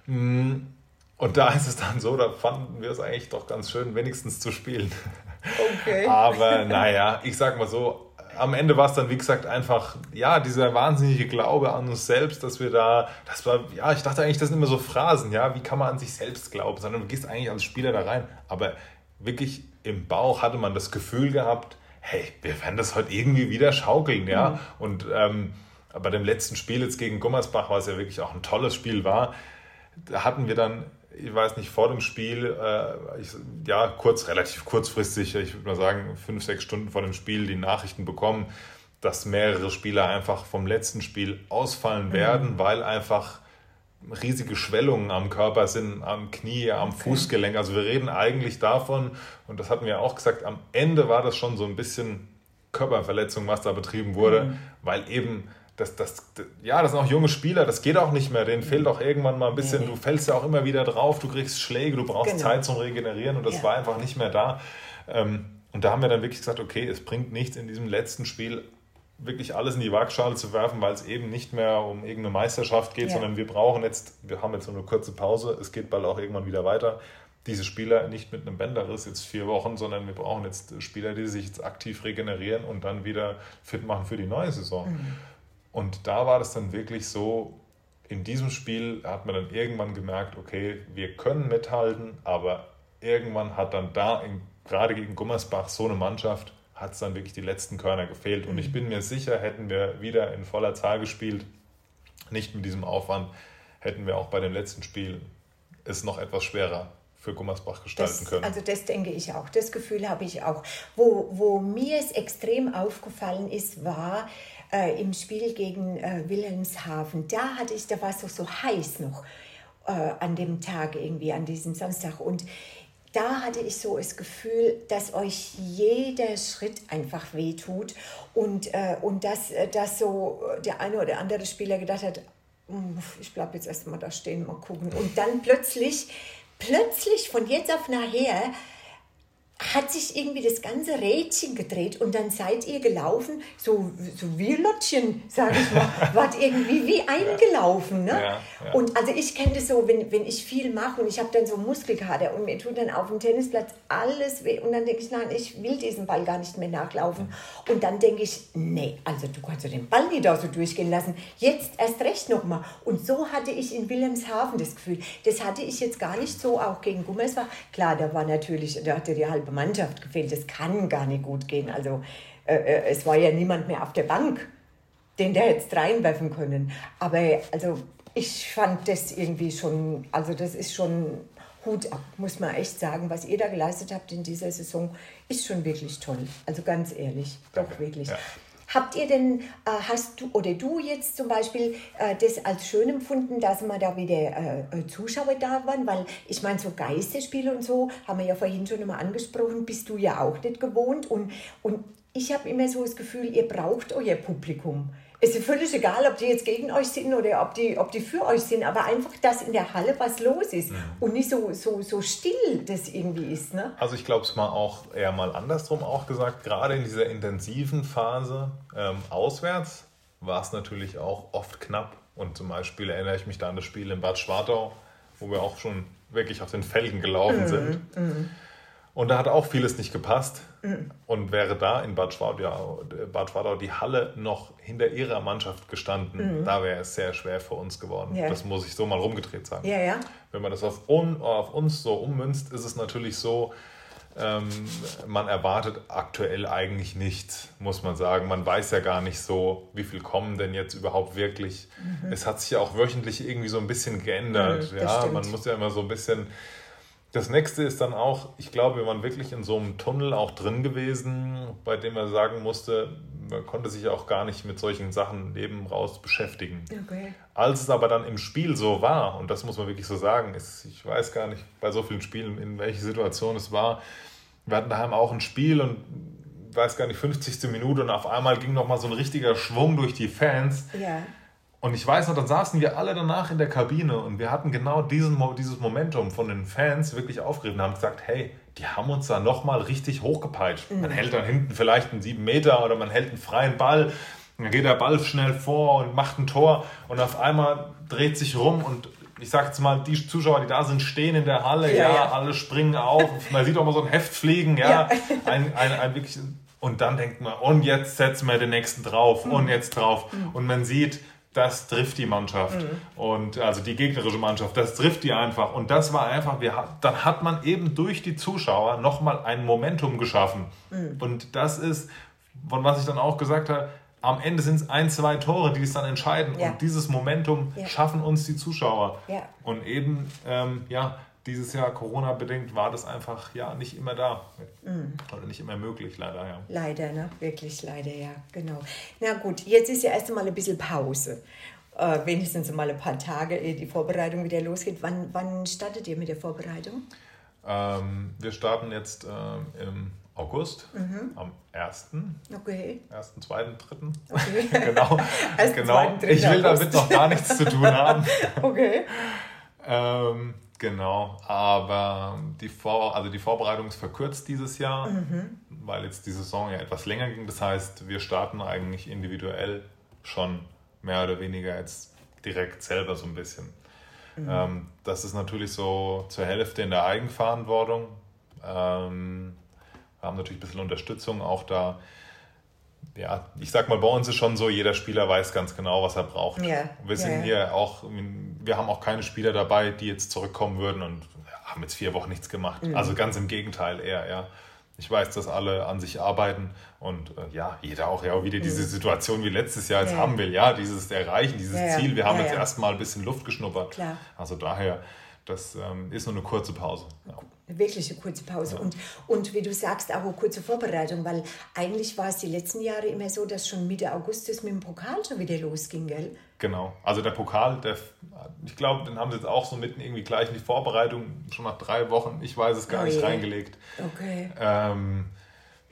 Mhm. Und da ist es dann so, da fanden wir es eigentlich doch ganz schön, wenigstens zu spielen. Okay. Aber naja, ich sag mal so, am Ende war es dann, wie gesagt, einfach, ja, dieser wahnsinnige Glaube an uns selbst, dass wir da, das war, ja, ich dachte eigentlich, das sind immer so Phrasen, ja, wie kann man an sich selbst glauben, sondern du gehst eigentlich als Spieler da rein. Aber wirklich im Bauch hatte man das Gefühl gehabt, hey, wir werden das heute irgendwie wieder schaukeln, ja. Mhm. Und ähm, bei dem letzten Spiel jetzt gegen Gummersbach, was ja wirklich auch ein tolles Spiel war, da hatten wir dann ich weiß nicht, vor dem Spiel, äh, ich, ja, kurz, relativ kurzfristig, ich würde mal sagen, fünf, sechs Stunden vor dem Spiel die Nachrichten bekommen, dass mehrere Spieler einfach vom letzten Spiel ausfallen mhm. werden, mhm. weil einfach riesige Schwellungen am Körper sind, am Knie, am okay. Fußgelenk. Also wir reden eigentlich davon, und das hatten wir auch gesagt, am Ende war das schon so ein bisschen Körperverletzung, was da betrieben wurde, mhm. weil eben das, das, ja, das sind auch junge Spieler, das geht auch nicht mehr. Denen fehlt auch irgendwann mal ein bisschen, du fällst ja auch immer wieder drauf, du kriegst Schläge, du brauchst genau. Zeit zum Regenerieren und das ja. war einfach nicht mehr da. Ähm, und da haben wir dann wirklich gesagt, okay, es bringt nichts in diesem letzten Spiel wirklich alles in die Waagschale zu werfen, weil es eben nicht mehr um irgendeine Meisterschaft geht, ja. sondern wir brauchen jetzt, wir haben jetzt so eine kurze Pause, es geht bald auch irgendwann wieder weiter. Diese Spieler nicht mit einem Bänderriss jetzt vier Wochen, sondern wir brauchen jetzt Spieler, die sich jetzt aktiv regenerieren und dann wieder fit machen für die neue Saison. Mhm. Und da war das dann wirklich so, in diesem Spiel hat man dann irgendwann gemerkt, okay, wir können mithalten, aber irgendwann hat dann da, in, gerade gegen Gummersbach, so eine Mannschaft, hat es dann wirklich die letzten Körner gefehlt. Und ich mhm. bin mir sicher, hätten wir wieder in voller Zahl gespielt, nicht mit diesem Aufwand, hätten wir auch bei dem letzten Spiel es noch etwas schwerer für Gummersbach gestalten das, können. Also das denke ich auch, das Gefühl habe ich auch. Wo, wo mir es extrem aufgefallen ist, war, äh, im Spiel gegen äh, Wilhelmshaven. Da hatte ich, da war es doch so heiß noch äh, an dem Tag irgendwie, an diesem Samstag. Und da hatte ich so das Gefühl, dass euch jeder Schritt einfach wehtut und, äh, und dass, äh, dass so der eine oder andere Spieler gedacht hat, ich bleibe jetzt erstmal da stehen, mal gucken. Und dann plötzlich, plötzlich von jetzt auf nachher hat sich irgendwie das ganze Rädchen gedreht und dann seid ihr gelaufen, so, so wie Lottchen, sage ich mal, wart irgendwie wie eingelaufen. Ne? Ja, ja. Und also ich kenne das so, wenn, wenn ich viel mache und ich habe dann so Muskelkater und mir tut dann auf dem Tennisplatz alles weh und dann denke ich, nein, ich will diesen Ball gar nicht mehr nachlaufen. Und dann denke ich, nee, also du kannst ja den Ball nicht da so durchgehen lassen, jetzt erst recht nochmal. Und so hatte ich in Wilhelmshaven das Gefühl. Das hatte ich jetzt gar nicht so, auch gegen Gummersbach. Klar, da war natürlich, da hatte die halbe halbe Mannschaft gefehlt. Das kann gar nicht gut gehen. Also äh, äh, es war ja niemand mehr auf der Bank, den der jetzt reinwerfen können. Aber also ich fand das irgendwie schon, also das ist schon Hut ab, muss man echt sagen. Was ihr da geleistet habt in dieser Saison, ist schon wirklich toll. Also ganz ehrlich, Danke. doch wirklich. Ja. Habt ihr denn, äh, hast du oder du jetzt zum Beispiel äh, das als schön empfunden, dass mal da wieder äh, Zuschauer da waren? Weil ich meine, so Geisterspiele und so, haben wir ja vorhin schon mal angesprochen, bist du ja auch nicht gewohnt. Und, und ich habe immer so das Gefühl, ihr braucht euer Publikum. Es ist völlig egal, ob die jetzt gegen euch sind oder ob die, ob die für euch sind, aber einfach, dass in der Halle was los ist mhm. und nicht so, so, so still das irgendwie ist. Ne? Also ich glaube es mal auch eher mal andersrum auch gesagt, gerade in dieser intensiven Phase ähm, auswärts war es natürlich auch oft knapp. Und zum Beispiel erinnere ich mich da an das Spiel in Bad Schwartau, wo wir auch schon wirklich auf den Felgen gelaufen mhm. sind. Mhm. Und da hat auch vieles nicht gepasst. Mhm. Und wäre da in Bad Schwartau, Bad Schwartau die Halle noch hinter ihrer Mannschaft gestanden, mhm. da wäre es sehr schwer für uns geworden. Ja. Das muss ich so mal rumgedreht sagen. Ja, ja. Wenn man das auf, un, auf uns so ummünzt, ist es natürlich so, ähm, man erwartet aktuell eigentlich nichts, muss man sagen. Man weiß ja gar nicht so, wie viel kommen denn jetzt überhaupt wirklich. Mhm. Es hat sich ja auch wöchentlich irgendwie so ein bisschen geändert. Mhm, ja, man muss ja immer so ein bisschen. Das nächste ist dann auch, ich glaube, wir waren wirklich in so einem Tunnel auch drin gewesen, bei dem man sagen musste, man konnte sich auch gar nicht mit solchen Sachen neben raus beschäftigen. Okay. Als es aber dann im Spiel so war, und das muss man wirklich so sagen, ist, ich weiß gar nicht bei so vielen Spielen, in welcher Situation es war, wir hatten daheim auch ein Spiel und weiß gar nicht, 50. Minute und auf einmal ging nochmal so ein richtiger Schwung durch die Fans. Ja. Und ich weiß noch, dann saßen wir alle danach in der Kabine und wir hatten genau diesen, dieses Momentum von den Fans wirklich aufgegriffen und haben gesagt, hey, die haben uns da nochmal richtig hochgepeitscht. Mhm. Man hält dann hinten vielleicht einen 7 Meter oder man hält einen freien Ball, dann geht der Ball schnell vor und macht ein Tor und auf einmal dreht sich rum und ich sag jetzt mal, die Zuschauer, die da sind, stehen in der Halle, ja, ja, ja. alle springen auf. Man sieht auch mal so ein Heft fliegen, ja. ja. Ein, ein, ein wirklich, und dann denkt man, und jetzt setzen wir den nächsten drauf mhm. und jetzt drauf. Mhm. Und man sieht, das trifft die Mannschaft. Mhm. Und also die gegnerische Mannschaft, das trifft die einfach. Und das war einfach, wir, dann hat man eben durch die Zuschauer nochmal ein Momentum geschaffen. Mhm. Und das ist, von was ich dann auch gesagt habe, am Ende sind es ein, zwei Tore, die es dann entscheiden. Ja. Und dieses Momentum ja. schaffen uns die Zuschauer. Ja. Und eben, ähm, ja, dieses Jahr Corona-bedingt war das einfach ja nicht immer da. Mhm. Oder nicht immer möglich, leider, ja. Leider, ne? Wirklich leider, ja, genau. Na gut, jetzt ist ja erst einmal ein bisschen Pause. Äh, wenigstens mal ein paar Tage, ehe die Vorbereitung wieder losgeht. Wann, wann startet ihr mit der Vorbereitung? Ähm, wir starten jetzt ähm, im August, mhm. am 1. Okay. 1., 2., 3. Okay. genau. Genau. ich will damit noch gar nichts zu tun haben. okay. Ähm, genau, aber die, Vor also die Vorbereitung ist verkürzt dieses Jahr, mhm. weil jetzt die Saison ja etwas länger ging. Das heißt, wir starten eigentlich individuell schon mehr oder weniger jetzt direkt selber so ein bisschen. Mhm. Ähm, das ist natürlich so zur Hälfte in der Eigenverantwortung. Ähm, wir haben natürlich ein bisschen Unterstützung auch da. Ja, ich sag mal, bei uns ist schon so, jeder Spieler weiß ganz genau, was er braucht. Ja. Wir sind ja, hier auch, wir haben auch keine Spieler dabei, die jetzt zurückkommen würden und haben jetzt vier Wochen nichts gemacht. Mhm. Also ganz im Gegenteil eher, ja. Ich weiß, dass alle an sich arbeiten und äh, ja, jeder auch ja wieder diese mhm. Situation wie letztes Jahr jetzt ja. haben will, ja, dieses Erreichen, dieses ja, Ziel. Wir haben jetzt erstmal ein bisschen Luft geschnuppert. Klar. Also daher, das ähm, ist nur eine kurze Pause. Wirklich eine kurze Pause. Ja. Und, und wie du sagst, auch eine kurze Vorbereitung, weil eigentlich war es die letzten Jahre immer so, dass schon Mitte August es mit dem Pokal schon wieder losging, gell? Genau. Also der Pokal, der, ich glaube, den haben sie jetzt auch so mitten irgendwie gleich in die Vorbereitung, schon nach drei Wochen, ich weiß es gar oh nicht, reingelegt. Okay. Ähm,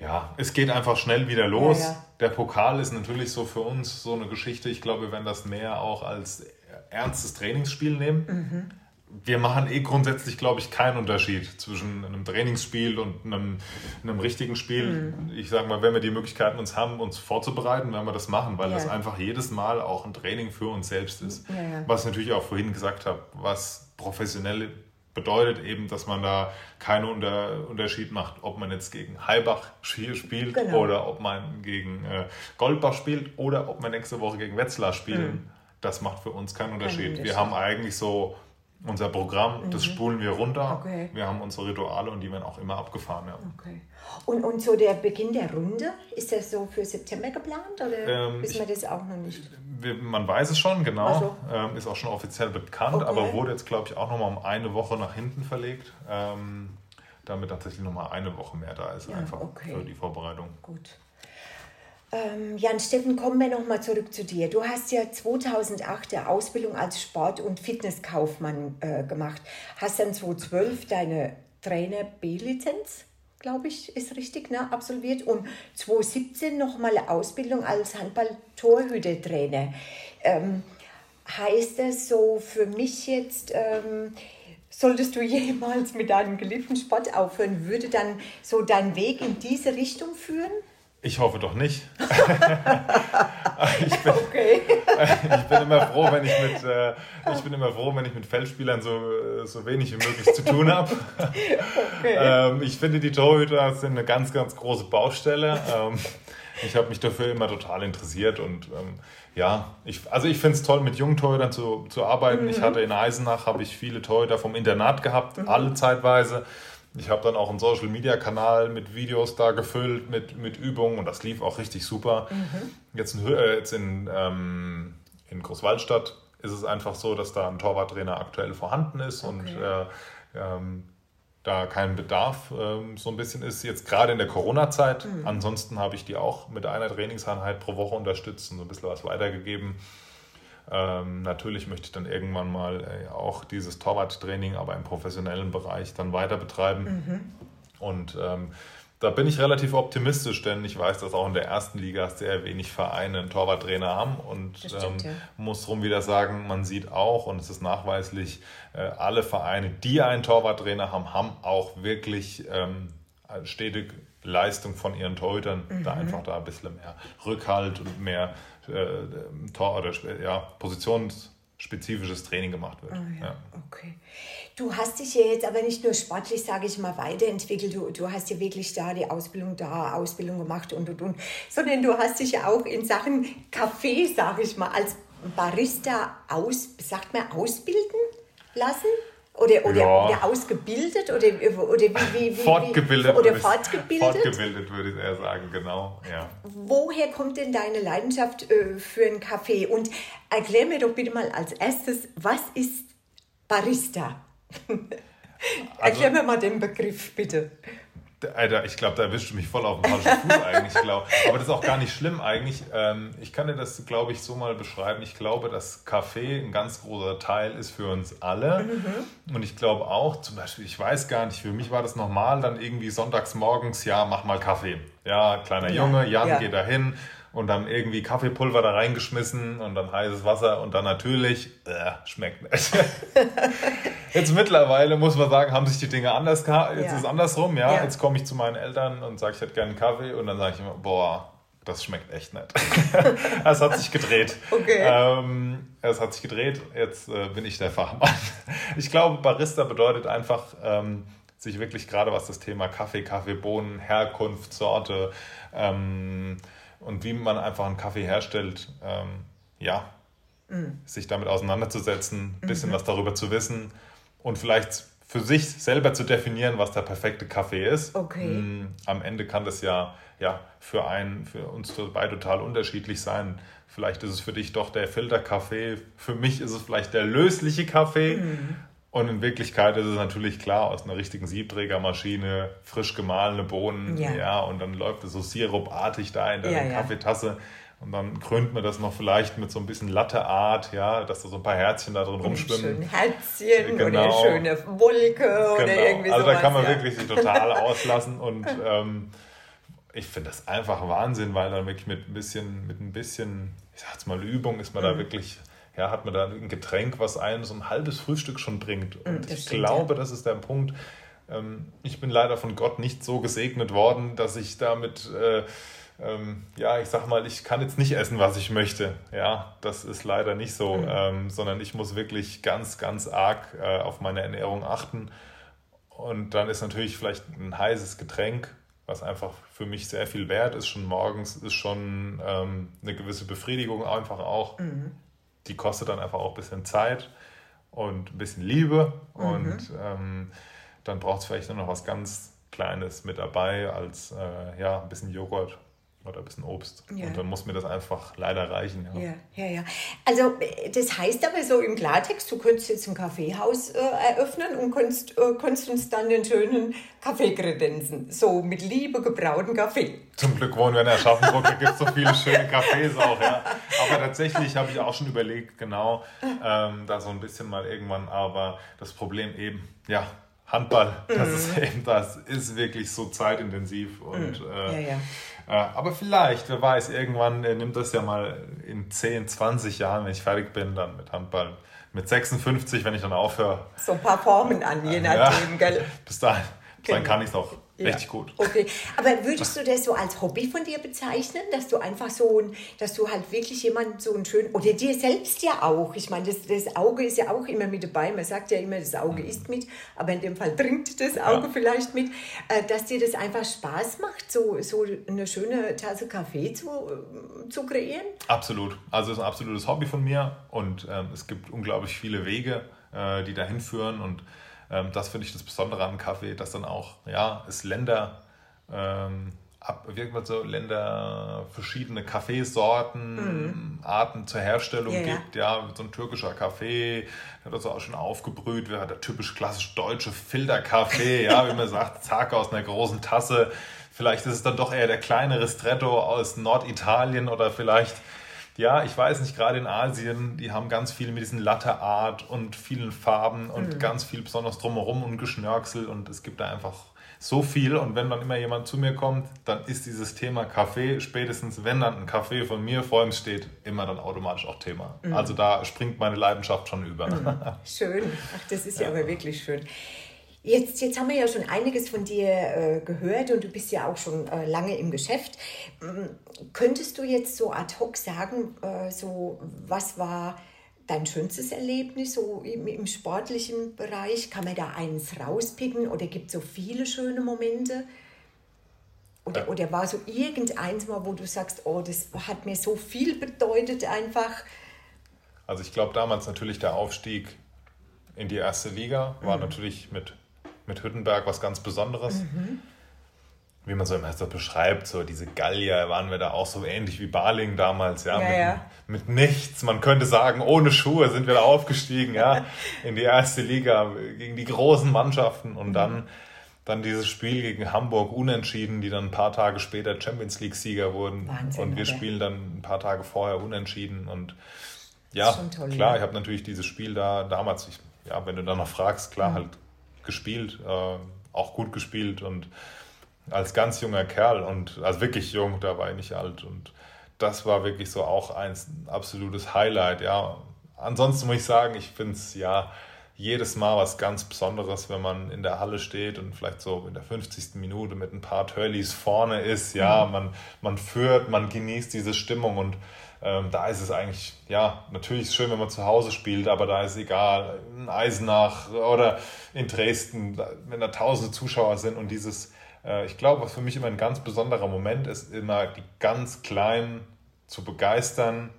ja, es geht einfach schnell wieder los. Ja, ja. Der Pokal ist natürlich so für uns so eine Geschichte. Ich glaube, wir werden das mehr auch als ernstes Trainingsspiel nehmen. Mhm wir machen eh grundsätzlich, glaube ich, keinen Unterschied zwischen einem Trainingsspiel und einem, einem richtigen Spiel. Mhm. Ich sage mal, wenn wir die Möglichkeiten uns haben, uns vorzubereiten, werden wir das machen, weil ja. das einfach jedes Mal auch ein Training für uns selbst ist. Ja, ja. Was ich natürlich auch vorhin gesagt habe, was professionell bedeutet eben, dass man da keinen Unter Unterschied macht, ob man jetzt gegen Heilbach spielt genau. oder ob man gegen äh, Goldbach spielt oder ob man nächste Woche gegen Wetzlar spielen. Mhm. Das macht für uns keinen Unterschied. Kein Unterschied. Wir haben eigentlich so unser Programm, mhm. das spulen wir runter. Okay. Wir haben unsere Rituale und die werden auch immer abgefahren. Ja. Okay. Und, und so der Beginn der Runde, ist das so für September geplant oder ähm, wissen wir das auch noch nicht? Man weiß es schon, genau. So. Ähm, ist auch schon offiziell bekannt, okay. aber wurde jetzt, glaube ich, auch nochmal um eine Woche nach hinten verlegt. Ähm, damit tatsächlich nochmal eine Woche mehr da ist, ja, einfach für die Vorbereitung. Gut. Ähm, Jan Steffen, kommen wir nochmal zurück zu dir. Du hast ja 2008 der Ausbildung als Sport- und Fitnesskaufmann äh, gemacht. Hast dann 2012 deine Trainer B-Lizenz, glaube ich, ist richtig, ne, absolviert. Und 2017 nochmal eine Ausbildung als Handball-Torhüter-Trainer. Ähm, heißt das so für mich jetzt... Ähm, solltest du jemals mit deinem geliebten Sport aufhören, würde dann so dein Weg in diese Richtung führen? Ich hoffe doch nicht. ich, bin, okay. ich bin immer froh, wenn ich mit, äh, ich bin immer froh, wenn ich mit Feldspielern so, so wenig wie möglich zu tun habe. Okay. Ähm, ich finde, die Torhüter sind eine ganz, ganz große Baustelle. Ähm, ich habe mich dafür immer total interessiert und ähm, ja, ich, also ich finde es toll, mit jungen Torhütern zu, zu arbeiten. Mhm. Ich hatte in Eisenach, habe ich viele Torhüter vom Internat gehabt, mhm. alle zeitweise. Ich habe dann auch einen Social Media Kanal mit Videos da gefüllt, mit, mit Übungen und das lief auch richtig super. Mhm. Jetzt in, äh, jetzt in, ähm, in Großwaldstadt ist es einfach so, dass da ein Torwarttrainer aktuell vorhanden ist okay. und äh, ähm, da kein Bedarf ähm, so ein bisschen ist, jetzt gerade in der Corona-Zeit. Mhm. Ansonsten habe ich die auch mit einer Trainingseinheit pro Woche unterstützt und so ein bisschen was weitergegeben. Ähm, natürlich möchte ich dann irgendwann mal äh, auch dieses Torwarttraining, aber im professionellen Bereich dann weiter betreiben. Mhm. Und ähm, da bin ich relativ optimistisch, denn ich weiß, dass auch in der ersten Liga sehr wenig Vereine einen Torwarttrainer haben und stimmt, ähm, ja. muss rum wieder sagen, man sieht auch und es ist nachweislich, äh, alle Vereine, die einen Torwarttrainer haben, haben auch wirklich ähm, stetig Leistung von ihren Torhütern, mhm. da einfach da ein bisschen mehr Rückhalt und mehr äh, Tor oder ja, positionsspezifisches Training gemacht wird. Oh, ja. Ja. Okay. Du hast dich ja jetzt aber nicht nur sportlich, sage ich mal, weiterentwickelt. Du, du hast ja wirklich da die Ausbildung da, Ausbildung gemacht und und und, sondern du hast dich ja auch in Sachen Kaffee, sage ich mal, als Barista aus, sagt man, ausbilden lassen? Oder, oder, ja. oder ausgebildet oder, oder wie, wie, wie fortgebildet oder fortgebildet? Fortgebildet würde ich eher sagen, genau. Ja. Woher kommt denn deine Leidenschaft äh, für einen Kaffee? Und erklär mir doch bitte mal als erstes, was ist Barista? Also, erklär mir mal den Begriff, bitte. Alter, ich glaube, da erwischst du mich voll auf den falschen Fuß eigentlich. Glaub. Aber das ist auch gar nicht schlimm eigentlich. Ähm, ich kann dir das, glaube ich, so mal beschreiben. Ich glaube, dass Kaffee ein ganz großer Teil ist für uns alle. Mhm. Und ich glaube auch, zum Beispiel, ich weiß gar nicht, für mich war das normal, dann irgendwie sonntags morgens, ja, mach mal Kaffee. Ja, kleiner ja, Junge, Jan ja. geht da hin, und dann irgendwie Kaffeepulver da reingeschmissen und dann heißes Wasser und dann natürlich, äh, schmeckt nicht. Jetzt mittlerweile muss man sagen, haben sich die Dinge anders, jetzt ja. ist es andersrum, ja. ja. Jetzt komme ich zu meinen Eltern und sage, ich hätte gerne einen Kaffee und dann sage ich immer, boah, das schmeckt echt nicht. es hat sich gedreht. Okay. Ähm, es hat sich gedreht, jetzt äh, bin ich der Fachmann. Ich glaube, Barista bedeutet einfach, ähm, sich wirklich gerade was das Thema Kaffee, Kaffeebohnen, Herkunft, Sorte, ähm, und wie man einfach einen Kaffee herstellt, ähm, ja, mhm. sich damit auseinanderzusetzen, ein bisschen mhm. was darüber zu wissen und vielleicht für sich selber zu definieren, was der perfekte Kaffee ist. Okay. Mhm, am Ende kann das ja, ja für einen, für uns beide total unterschiedlich sein. Vielleicht ist es für dich doch der Filterkaffee, für mich ist es vielleicht der lösliche Kaffee. Mhm. Und in Wirklichkeit ist es natürlich klar, aus einer richtigen Siebträgermaschine, frisch gemahlene Bohnen, ja, ja und dann läuft es so sirupartig da in der ja, Kaffeetasse. Ja. Und dann krönt man das noch vielleicht mit so ein bisschen Latteart, ja, dass da so ein paar Herzchen da drin rumschwimmen. Ein Herzchen genau. oder eine schöne Wolke genau. oder irgendwie Also da kann man wirklich sich total auslassen und ähm, ich finde das einfach Wahnsinn, weil dann wirklich mit ein bisschen, mit ein bisschen, ich sag's mal, Übung ist man mhm. da wirklich ja, hat man da ein Getränk, was einen so ein halbes Frühstück schon bringt. Und mm, das ich stimmt, glaube, ja. das ist der Punkt. Ähm, ich bin leider von Gott nicht so gesegnet worden, dass ich damit, äh, ähm, ja, ich sag mal, ich kann jetzt nicht essen, was ich möchte. Ja, das ist leider nicht so, mhm. ähm, sondern ich muss wirklich ganz, ganz arg äh, auf meine Ernährung achten. Und dann ist natürlich vielleicht ein heißes Getränk, was einfach für mich sehr viel wert ist, schon morgens, ist schon ähm, eine gewisse Befriedigung einfach auch. Mhm die kostet dann einfach auch ein bisschen Zeit und ein bisschen Liebe. Mhm. Und ähm, dann braucht es vielleicht nur noch was ganz Kleines mit dabei, als äh, ja, ein bisschen Joghurt oder ein bisschen Obst. Ja. Und dann muss mir das einfach leider reichen. Ja. ja, ja, ja. Also das heißt aber so im Klartext, du könntest jetzt ein Kaffeehaus äh, eröffnen und könntest, äh, könntest uns dann den schönen Kaffee kredenzen. So mit Liebe gebrauten Kaffee. Zum Glück wohnen wir in Aschaffenburg, da gibt es so viele schöne Cafés auch. Ja. Aber tatsächlich habe ich auch schon überlegt, genau, ähm, da so ein bisschen mal irgendwann. Aber das Problem eben, ja, Handball, das mhm. ist eben, das ist wirklich so zeitintensiv und mhm. äh, ja, ja. Aber vielleicht, wer weiß, irgendwann äh, nimmt das ja mal in 10, 20 Jahren, wenn ich fertig bin, dann mit Handball. Mit 56, wenn ich dann aufhöre. So ein paar Formen an, je nachdem, ja, gell? Bis dahin, bis dahin genau. kann ich es auch Ja. Richtig gut. Okay, aber würdest du das so als Hobby von dir bezeichnen, dass du einfach so, ein, dass du halt wirklich jemand so ein schön, oder dir selbst ja auch, ich meine, das, das Auge ist ja auch immer mit dabei, man sagt ja immer, das Auge mhm. isst mit, aber in dem Fall trinkt das Auge ja. vielleicht mit, äh, dass dir das einfach Spaß macht, so, so eine schöne Tasse Kaffee zu, äh, zu kreieren? Absolut, also es ist ein absolutes Hobby von mir und ähm, es gibt unglaublich viele Wege, äh, die dahin führen und das finde ich das Besondere an Kaffee, dass dann auch, ja, es Länder, ähm, ab, so, Länder verschiedene Kaffeesorten, mhm. Arten zur Herstellung ja, gibt. Ja. ja, so ein türkischer Kaffee, der hat also auch schon aufgebrüht, wäre der typisch klassisch deutsche Filterkaffee, ja, wie man sagt, zack, aus einer großen Tasse. Vielleicht ist es dann doch eher der kleine Ristretto aus Norditalien oder vielleicht ja, ich weiß nicht, gerade in Asien, die haben ganz viel mit diesen Latte Art und vielen Farben und mhm. ganz viel besonders drumherum und Geschnörksel und es gibt da einfach so viel und wenn dann immer jemand zu mir kommt, dann ist dieses Thema Kaffee, spätestens wenn dann ein Kaffee von mir vor ihm steht, immer dann automatisch auch Thema. Mhm. Also da springt meine Leidenschaft schon über. Mhm. Schön, ach das ist ja, ja aber wirklich schön. Jetzt, jetzt haben wir ja schon einiges von dir äh, gehört und du bist ja auch schon äh, lange im Geschäft. Ähm, könntest du jetzt so ad hoc sagen, äh, so was war dein schönstes Erlebnis so im, im, sportlichen Bereich? Kann man da eins rauspicken oder gibt es so viele schöne Momente? Oder, oder war so irgendeins mal, wo du sagst, oh, das hat mir so viel bedeutet einfach? Also ich glaube damals natürlich der Aufstieg in die erste Liga war mhm. natürlich mit mit Hüttenberg was ganz Besonderes. Mhm. Wie man so immer so beschreibt, so diese Gallier waren wir da auch so ähnlich wie Baling damals, ja, ja, mit, ja. mit, nichts. Man könnte sagen, ohne Schuhe sind wir da aufgestiegen, ja, in die erste Liga gegen die großen Mannschaften und mhm. dann dann dieses Spiel gegen Hamburg unentschieden, die dann ein paar Tage später Champions League Sieger wurden. Wahnsinn, und wir okay. spielen dann ein paar Tage vorher unentschieden. Und ja, toll, klar, ja. ich habe natürlich dieses Spiel da damals, ich, ja, wenn du danach fragst, klar, mhm. halt gespielt, äh, auch gut gespielt und als ganz junger Kerl und also wirklich jung, da war ich nicht alt und das war wirklich so auch ein absolutes Highlight, ja. Ansonsten muss ich sagen, ich finde es ja jedes Mal was ganz Besonderes, wenn man in der Halle steht und vielleicht so in der 50. Minute mit ein paar Turleys vorne ist, ja, mhm. man, man führt, man genießt diese Stimmung und ähm, da ist es eigentlich, ja, natürlich ist es schön, wenn man zu Hause spielt, aber da ist egal, in Eisenach oder in Dresden, wenn da tausende Zuschauer sind und dieses, äh, ich glaube, was für mich immer ein ganz besonderer Moment ist, immer die ganz Kleinen zu begeistern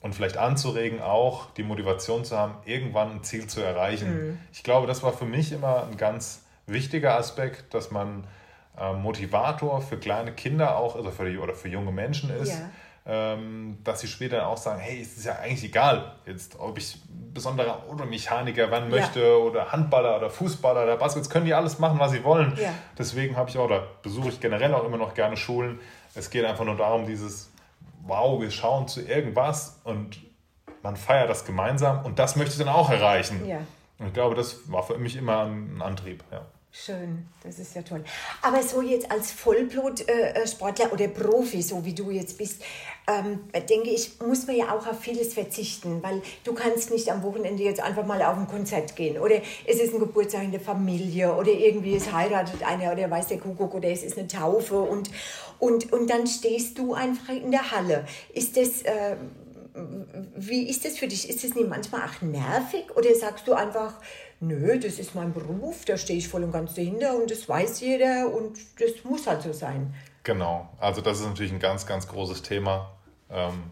und vielleicht anzuregen, auch die Motivation zu haben, irgendwann ein Ziel zu erreichen. Mhm. Ich glaube, das war für mich immer ein ganz wichtiger Aspekt, dass man äh, Motivator für kleine Kinder auch, also für die, oder für junge Menschen ist. Ja ähm, dass sie später auch sagen, hey, es ist ja eigentlich egal, jetzt, ob ich besonderer Automechaniker werden möchte ja. oder Handballer oder Fußballer oder Basketball, jetzt können die alles machen, was sie wollen. Ja. Deswegen habe ich auch, oder besuche ich generell auch immer noch gerne Schulen. Es geht einfach nur darum, dieses, wow, wir schauen zu irgendwas und man feiert das gemeinsam und das möchte ich dann auch erreichen. Ja. Und ich glaube, das war für mich immer ein Antrieb. Ja. Schön, das ist ja toll. Aber so jetzt als Vollblutsportler äh, oder Profi, so wie du jetzt bist, ähm, denke ich, muss man ja auch auf vieles verzichten, weil du kannst nicht am Wochenende jetzt einfach mal auf ein Konzert gehen oder es ist ein Geburtstag in der Familie oder irgendwie es heiratet einer oder weiß der Kuckuck oder es ist eine Taufe und, und, und dann stehst du einfach in der Halle. Ist das... Äh, wie ist das für dich? Ist das nicht manchmal auch nervig oder sagst du einfach, nö, das ist mein Beruf, da stehe ich voll und ganz dahinter und das weiß jeder und das muss halt so sein? Genau, also das ist natürlich ein ganz, ganz großes Thema. Ähm,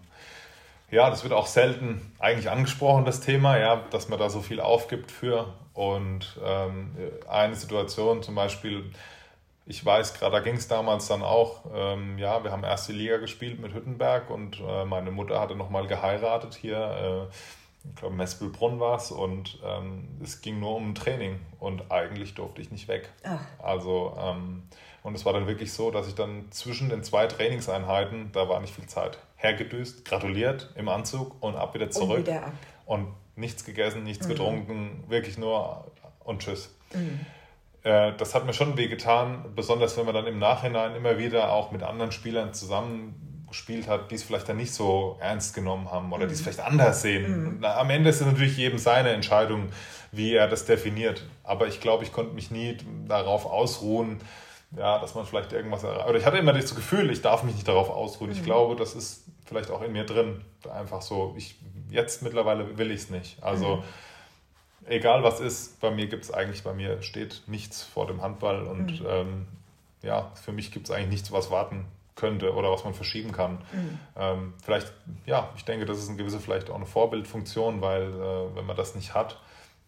ja, das wird auch selten eigentlich angesprochen, das Thema, ja, dass man da so viel aufgibt für. Und ähm, eine Situation zum Beispiel, ich weiß gerade, da ging es damals dann auch, ähm, ja, wir haben erste Liga gespielt mit Hüttenberg und äh, meine Mutter hatte nochmal geheiratet hier, äh, ich glaube Mespelbrunn war es und ähm, es ging nur um Training und eigentlich durfte ich nicht weg. Ach. Also, ähm, und es war dann wirklich so, dass ich dann zwischen den zwei Trainingseinheiten, da war nicht viel Zeit, hergedüst, gratuliert im Anzug und ab wieder zurück. Und, wieder ab. und nichts gegessen, nichts mhm. getrunken, wirklich nur und tschüss. Mhm. Äh, das hat mir schon wehgetan, besonders wenn man dann im Nachhinein immer wieder auch mit anderen Spielern zusammen gespielt hat, die es vielleicht dann nicht so ernst genommen haben oder mhm. die es vielleicht anders sehen. Mhm. am Ende ist es natürlich jedem seine Entscheidung, wie er das definiert. Aber ich glaube, ich konnte mich nie darauf ausruhen, ja, dass man vielleicht irgendwas erreicht. Oder ich hatte immer das Gefühl, ich darf mich nicht darauf ausruhen. Mhm. Ich glaube, das ist vielleicht auch in mir drin. Einfach so, ich jetzt mittlerweile will ich es nicht. Also mhm. egal was ist, bei mir gibt es eigentlich, bei mir steht nichts vor dem Handball und mhm. ähm, ja, für mich gibt es eigentlich nichts, was warten könnte oder was man verschieben kann. Mhm. Ähm, vielleicht, ja, ich denke, das ist eine gewisse vielleicht auch eine Vorbildfunktion, weil äh, wenn man das nicht hat,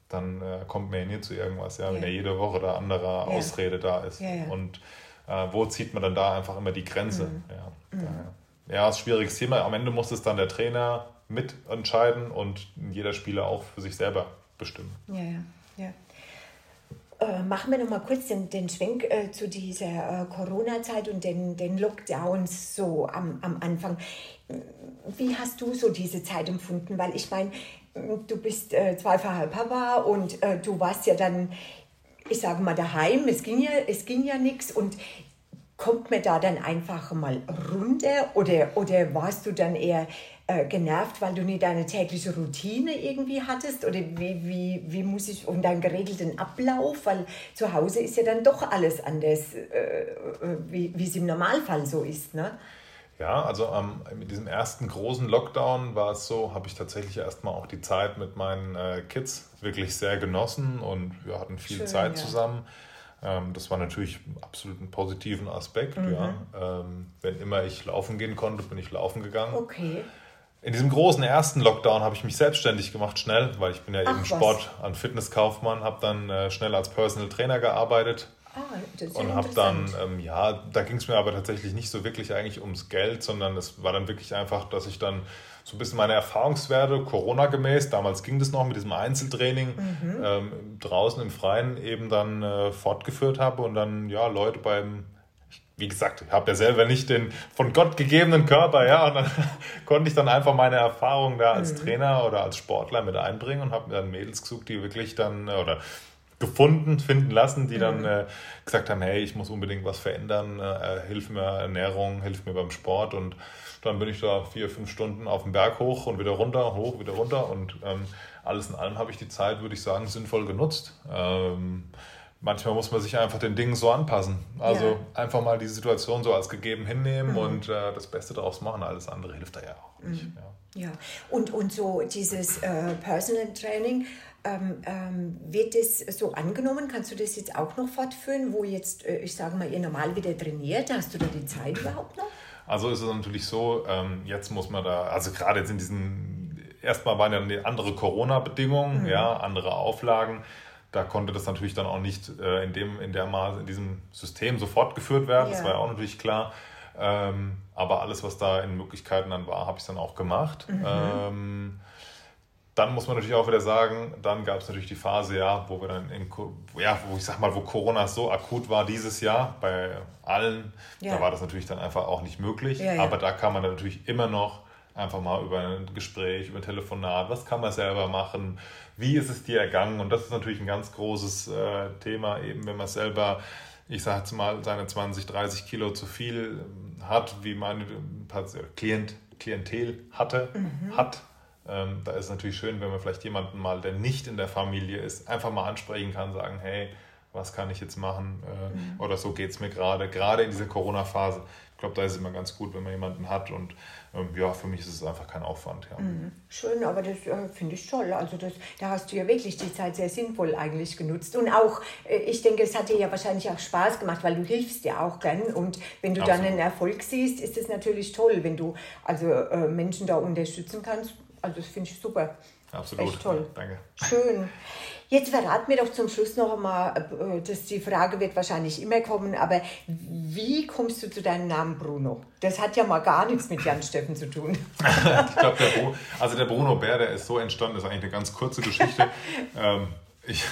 dann äh, kommt man ja nie zu irgendwas, ja, ja. wenn ja jede Woche da andere ja. Ausrede da ist. Und äh, wo zieht man dann da einfach immer die Grenze? Mhm. Ja, mhm. ja, ist ein schwieriges Thema. Am Ende muss es dann der Trainer mitentscheiden und jeder Spieler auch für sich selber bestimmen. Ja, ja, ja. Äh, machen wir noch mal kurz den, den Schwenk äh, zu dieser äh, Corona-Zeit und den, den Lockdowns so am, am Anfang. Wie hast du so diese Zeit empfunden? Weil ich meine, du bist äh, zweifacher Papa und äh, du warst ja dann, ich sage mal, daheim. Es ging ja, ja nichts und kommt mir da dann einfach mal runter oder, oder warst du dann eher äh, genervt, weil du nicht deine tägliche Routine irgendwie hattest? Oder wie, wie, wie muss ich um deinen geregelten Ablauf? Weil zu Hause ist ja dann doch alles anders, äh, äh wie, wie es im Normalfall so ist. Ne? Ja, also ähm, mit diesem ersten großen Lockdown war es so, habe ich tatsächlich erstmal auch die Zeit mit meinen äh, Kids wirklich sehr genossen und wir hatten viel Schön, Zeit ja. zusammen. Ähm, das war natürlich absolut ein positiven Aspekt. Mhm. Ja. Ähm, wenn immer ich laufen gehen konnte, bin ich laufen gegangen. Okay. In diesem großen ersten Lockdown habe ich mich selbstständig gemacht, schnell, weil ich bin ja Ach, eben Sport- und Fitnesskaufmann, habe dann äh, schnell als Personal Trainer gearbeitet. Ah, und habe dann, ähm, ja, da ging es mir aber tatsächlich nicht so wirklich eigentlich ums Geld, sondern es war dann wirklich einfach, dass ich dann so ein bisschen meine Erfahrungswerte, Corona-gemäß, damals ging das noch mit diesem Einzeltraining, mhm. ähm, draußen im Freien eben dann äh, fortgeführt habe und dann, ja, Leute beim wie gesagt, ich habe ja selber nicht den von Gott gegebenen Körper, ja, und dann konnte ich dann einfach meine Erfahrungen da als mhm. Trainer oder als Sportler mit einbringen und habe mir dann Mädels gesucht, die wirklich dann, äh, oder gefunden, finden lassen, die dann mhm. äh, gesagt haben, hey, ich muss unbedingt was verändern, äh, hilf mir Ernährung, hilf mir beim Sport und dann bin ich da vier, fünf Stunden auf den Berg hoch und wieder runter, hoch, wieder runter und ähm, alles in allem habe ich die Zeit, würde ich sagen, sinnvoll genutzt. Ähm, manchmal muss man sich einfach den Dingen so anpassen. Also ja. einfach mal die Situation so als gegeben hinnehmen mhm. und äh, das Beste daraus machen. Alles andere hilft da ja auch nicht. Mhm. Ja. ja, und, und so dieses äh, Personal Training, ähm, ähm, wird das so angenommen? Kannst du das jetzt auch noch fortführen, wo jetzt, äh, ich sage mal, ihr normal wieder trainiert? Hast du da die Zeit überhaupt noch? Also ist es natürlich so, ähm, jetzt muss man da, also gerade jetzt in diesen, erstmal waren ja andere Corona-Bedingungen, mhm. ja, andere Auflagen da konnte das natürlich dann auch nicht äh, in, dem, in, der Maße, in diesem System sofort geführt werden. Ja. Das war ja auch natürlich klar. Ähm, aber alles, was da in Möglichkeiten dann war, habe ich dann auch gemacht. Mhm. Ähm, dann muss man natürlich auch wieder sagen, dann gab es natürlich die Phase, ja, wo wir dann in, ja, wo ich sag mal, wo Corona so akut war dieses Jahr bei allen, ja. da war das natürlich dann einfach auch nicht möglich. Ja, aber da kann man dann natürlich immer noch einfach mal über ein Gespräch, über ein Telefonat, was kann man selber machen, wie ist es dir ergangen? Und das ist natürlich ein ganz großes äh, Thema, eben wenn man selber, ich sage jetzt mal, seine 20, 30 Kilo zu viel ähm, hat, wie meine Klient, Klientel hatte, mhm. hat. Ähm, da ist es natürlich schön, wenn man vielleicht jemanden mal, der nicht in der Familie ist, einfach mal ansprechen kann, sagen, hey, was kann ich jetzt machen? Äh, mhm. Oder so geht es mir gerade, gerade in dieser Corona-Phase. Ich glaube, da ist es immer ganz gut, wenn man jemanden hat und ja, für mich ist es einfach kein Aufwand. Ja. Mhm. Schön, aber das äh, finde ich toll. Also das, da hast du ja wirklich die Zeit sehr sinnvoll eigentlich genutzt. Und auch, äh, ich denke, es hat dir ja wahrscheinlich auch Spaß gemacht, weil du hilfst ja auch gern. Und wenn du Absolut. dann einen Erfolg siehst, ist es natürlich toll, wenn du also äh, Menschen da unterstützen kannst. Also das finde ich super. Absolut. Echt toll. Danke. Schön. Jetzt verrat mir doch zum Schluss noch einmal, äh, dass die Frage wird wahrscheinlich immer kommen, aber wie kommst du zu deinem Namen Bruno? Das hat ja mal gar nichts mit Jan Steffen zu tun. ich glaube, der, also der Bruno Bär, der ist so entstanden, das ist eigentlich eine ganz kurze Geschichte. ähm, ich,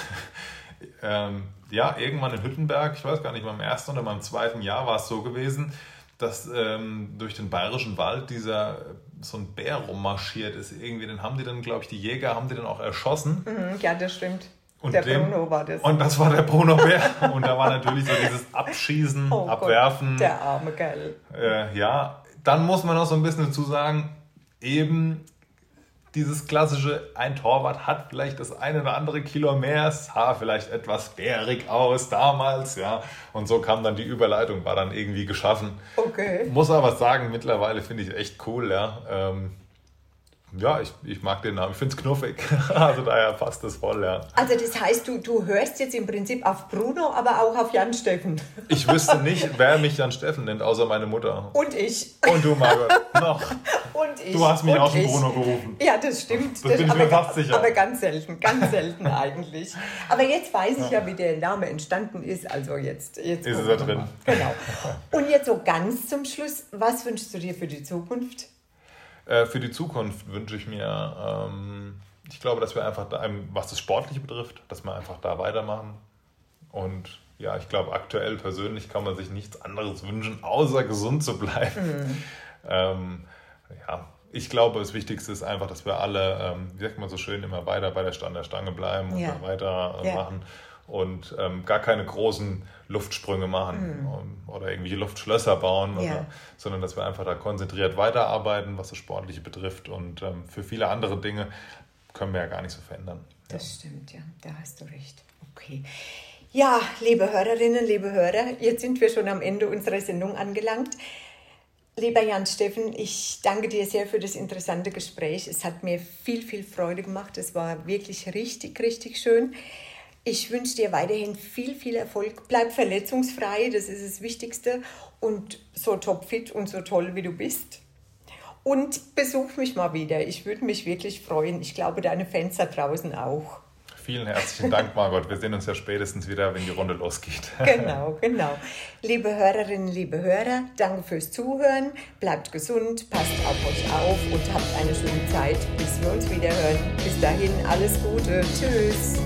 ähm, ja, irgendwann in Hüttenberg, ich weiß gar nicht, beim ersten oder beim zweiten Jahr war es so gewesen, dass ähm, durch den bayerischen Wald dieser so ein Bär rummarschiert ist. Irgendwie, den haben die dann, glaube ich, die Jäger haben die dann auch erschossen. Mhm, ja, das stimmt. Und der dem, Bruno war das. Und das war der Bruno Bär. und da war natürlich so dieses Abschießen, oh Abwerfen. Gott, der arme Kerl. Äh, ja, dann muss man auch so ein bisschen dazu sagen, eben dieses klassische, ein Torwart hat vielleicht das eine oder andere Kilo mehr, sah vielleicht etwas bärig aus damals, ja. Und so kam dann die Überleitung, war dann irgendwie geschaffen. Okay. Muss aber sagen, mittlerweile finde ich echt cool, ja. Ähm, ja, ich, ich mag den Namen. Ich finde es knuffig. also daher passt das voll, ja. Also das heißt, du, du hörst jetzt im Prinzip auf Bruno, aber auch auf Jan Steffen. Ich wüsste nicht, wer mich Jan Steffen nennt, außer meine Mutter. Und ich. Und du, Margot. Noch. Und ich. Du hast mich und auch schon Bruno gerufen. Ja, das stimmt. Das, das bin ich mir fast sicher. Aber ganz selten, ganz selten eigentlich. Aber jetzt weiß ich ja, wie der Name entstanden ist. Also jetzt, jetzt ist es da drin. Genau. Und jetzt so ganz zum Schluss, was wünschst du dir für die Zukunft? Äh, für die Zukunft wünsche ich mir, ähm, ich glaube, dass wir einfach, da, was das Sportliche betrifft, dass wir einfach da weitermachen. Und ja, ich glaube, aktuell persönlich kann man sich nichts anderes wünschen, außer gesund zu bleiben. Mhm. Ähm, ja, ich glaube, das Wichtigste ist einfach, dass wir alle, ähm, wie sagt man so schön, immer weiter bei der Stand der Stange bleiben und ja. weiter äh, ja. machen und ähm, gar keine großen Luftsprünge machen mhm. oder irgendwelche Luftschlösser bauen, oder, ja. sondern dass wir einfach da konzentriert weiterarbeiten, was das Sportliche betrifft. Und ähm, für viele andere Dinge können wir ja gar nicht so verändern. Das stimmt, ja, da hast du recht. Okay. Ja, liebe Hörerinnen, liebe Hörer, jetzt sind wir schon am Ende unserer Sendung angelangt. Lieber Jan Steffen, ich danke dir sehr für das interessante Gespräch. Es hat mir viel, viel Freude gemacht. Es war wirklich richtig, richtig schön. Ich wünsche dir weiterhin viel, viel Erfolg. Bleib verletzungsfrei, das ist das Wichtigste. Und so topfit und so toll, wie du bist. Und besuch mich mal wieder. Ich würde mich wirklich freuen. Ich glaube, deine Fans da draußen auch. Vielen herzlichen Dank, Margot. Wir sehen uns ja spätestens wieder, wenn die Runde losgeht. Genau, genau. Liebe Hörerinnen, liebe Hörer, danke fürs Zuhören. Bleibt gesund, passt auf euch auf und habt eine schöne Zeit, bis wir uns wieder hören. Bis dahin alles Gute. Tschüss.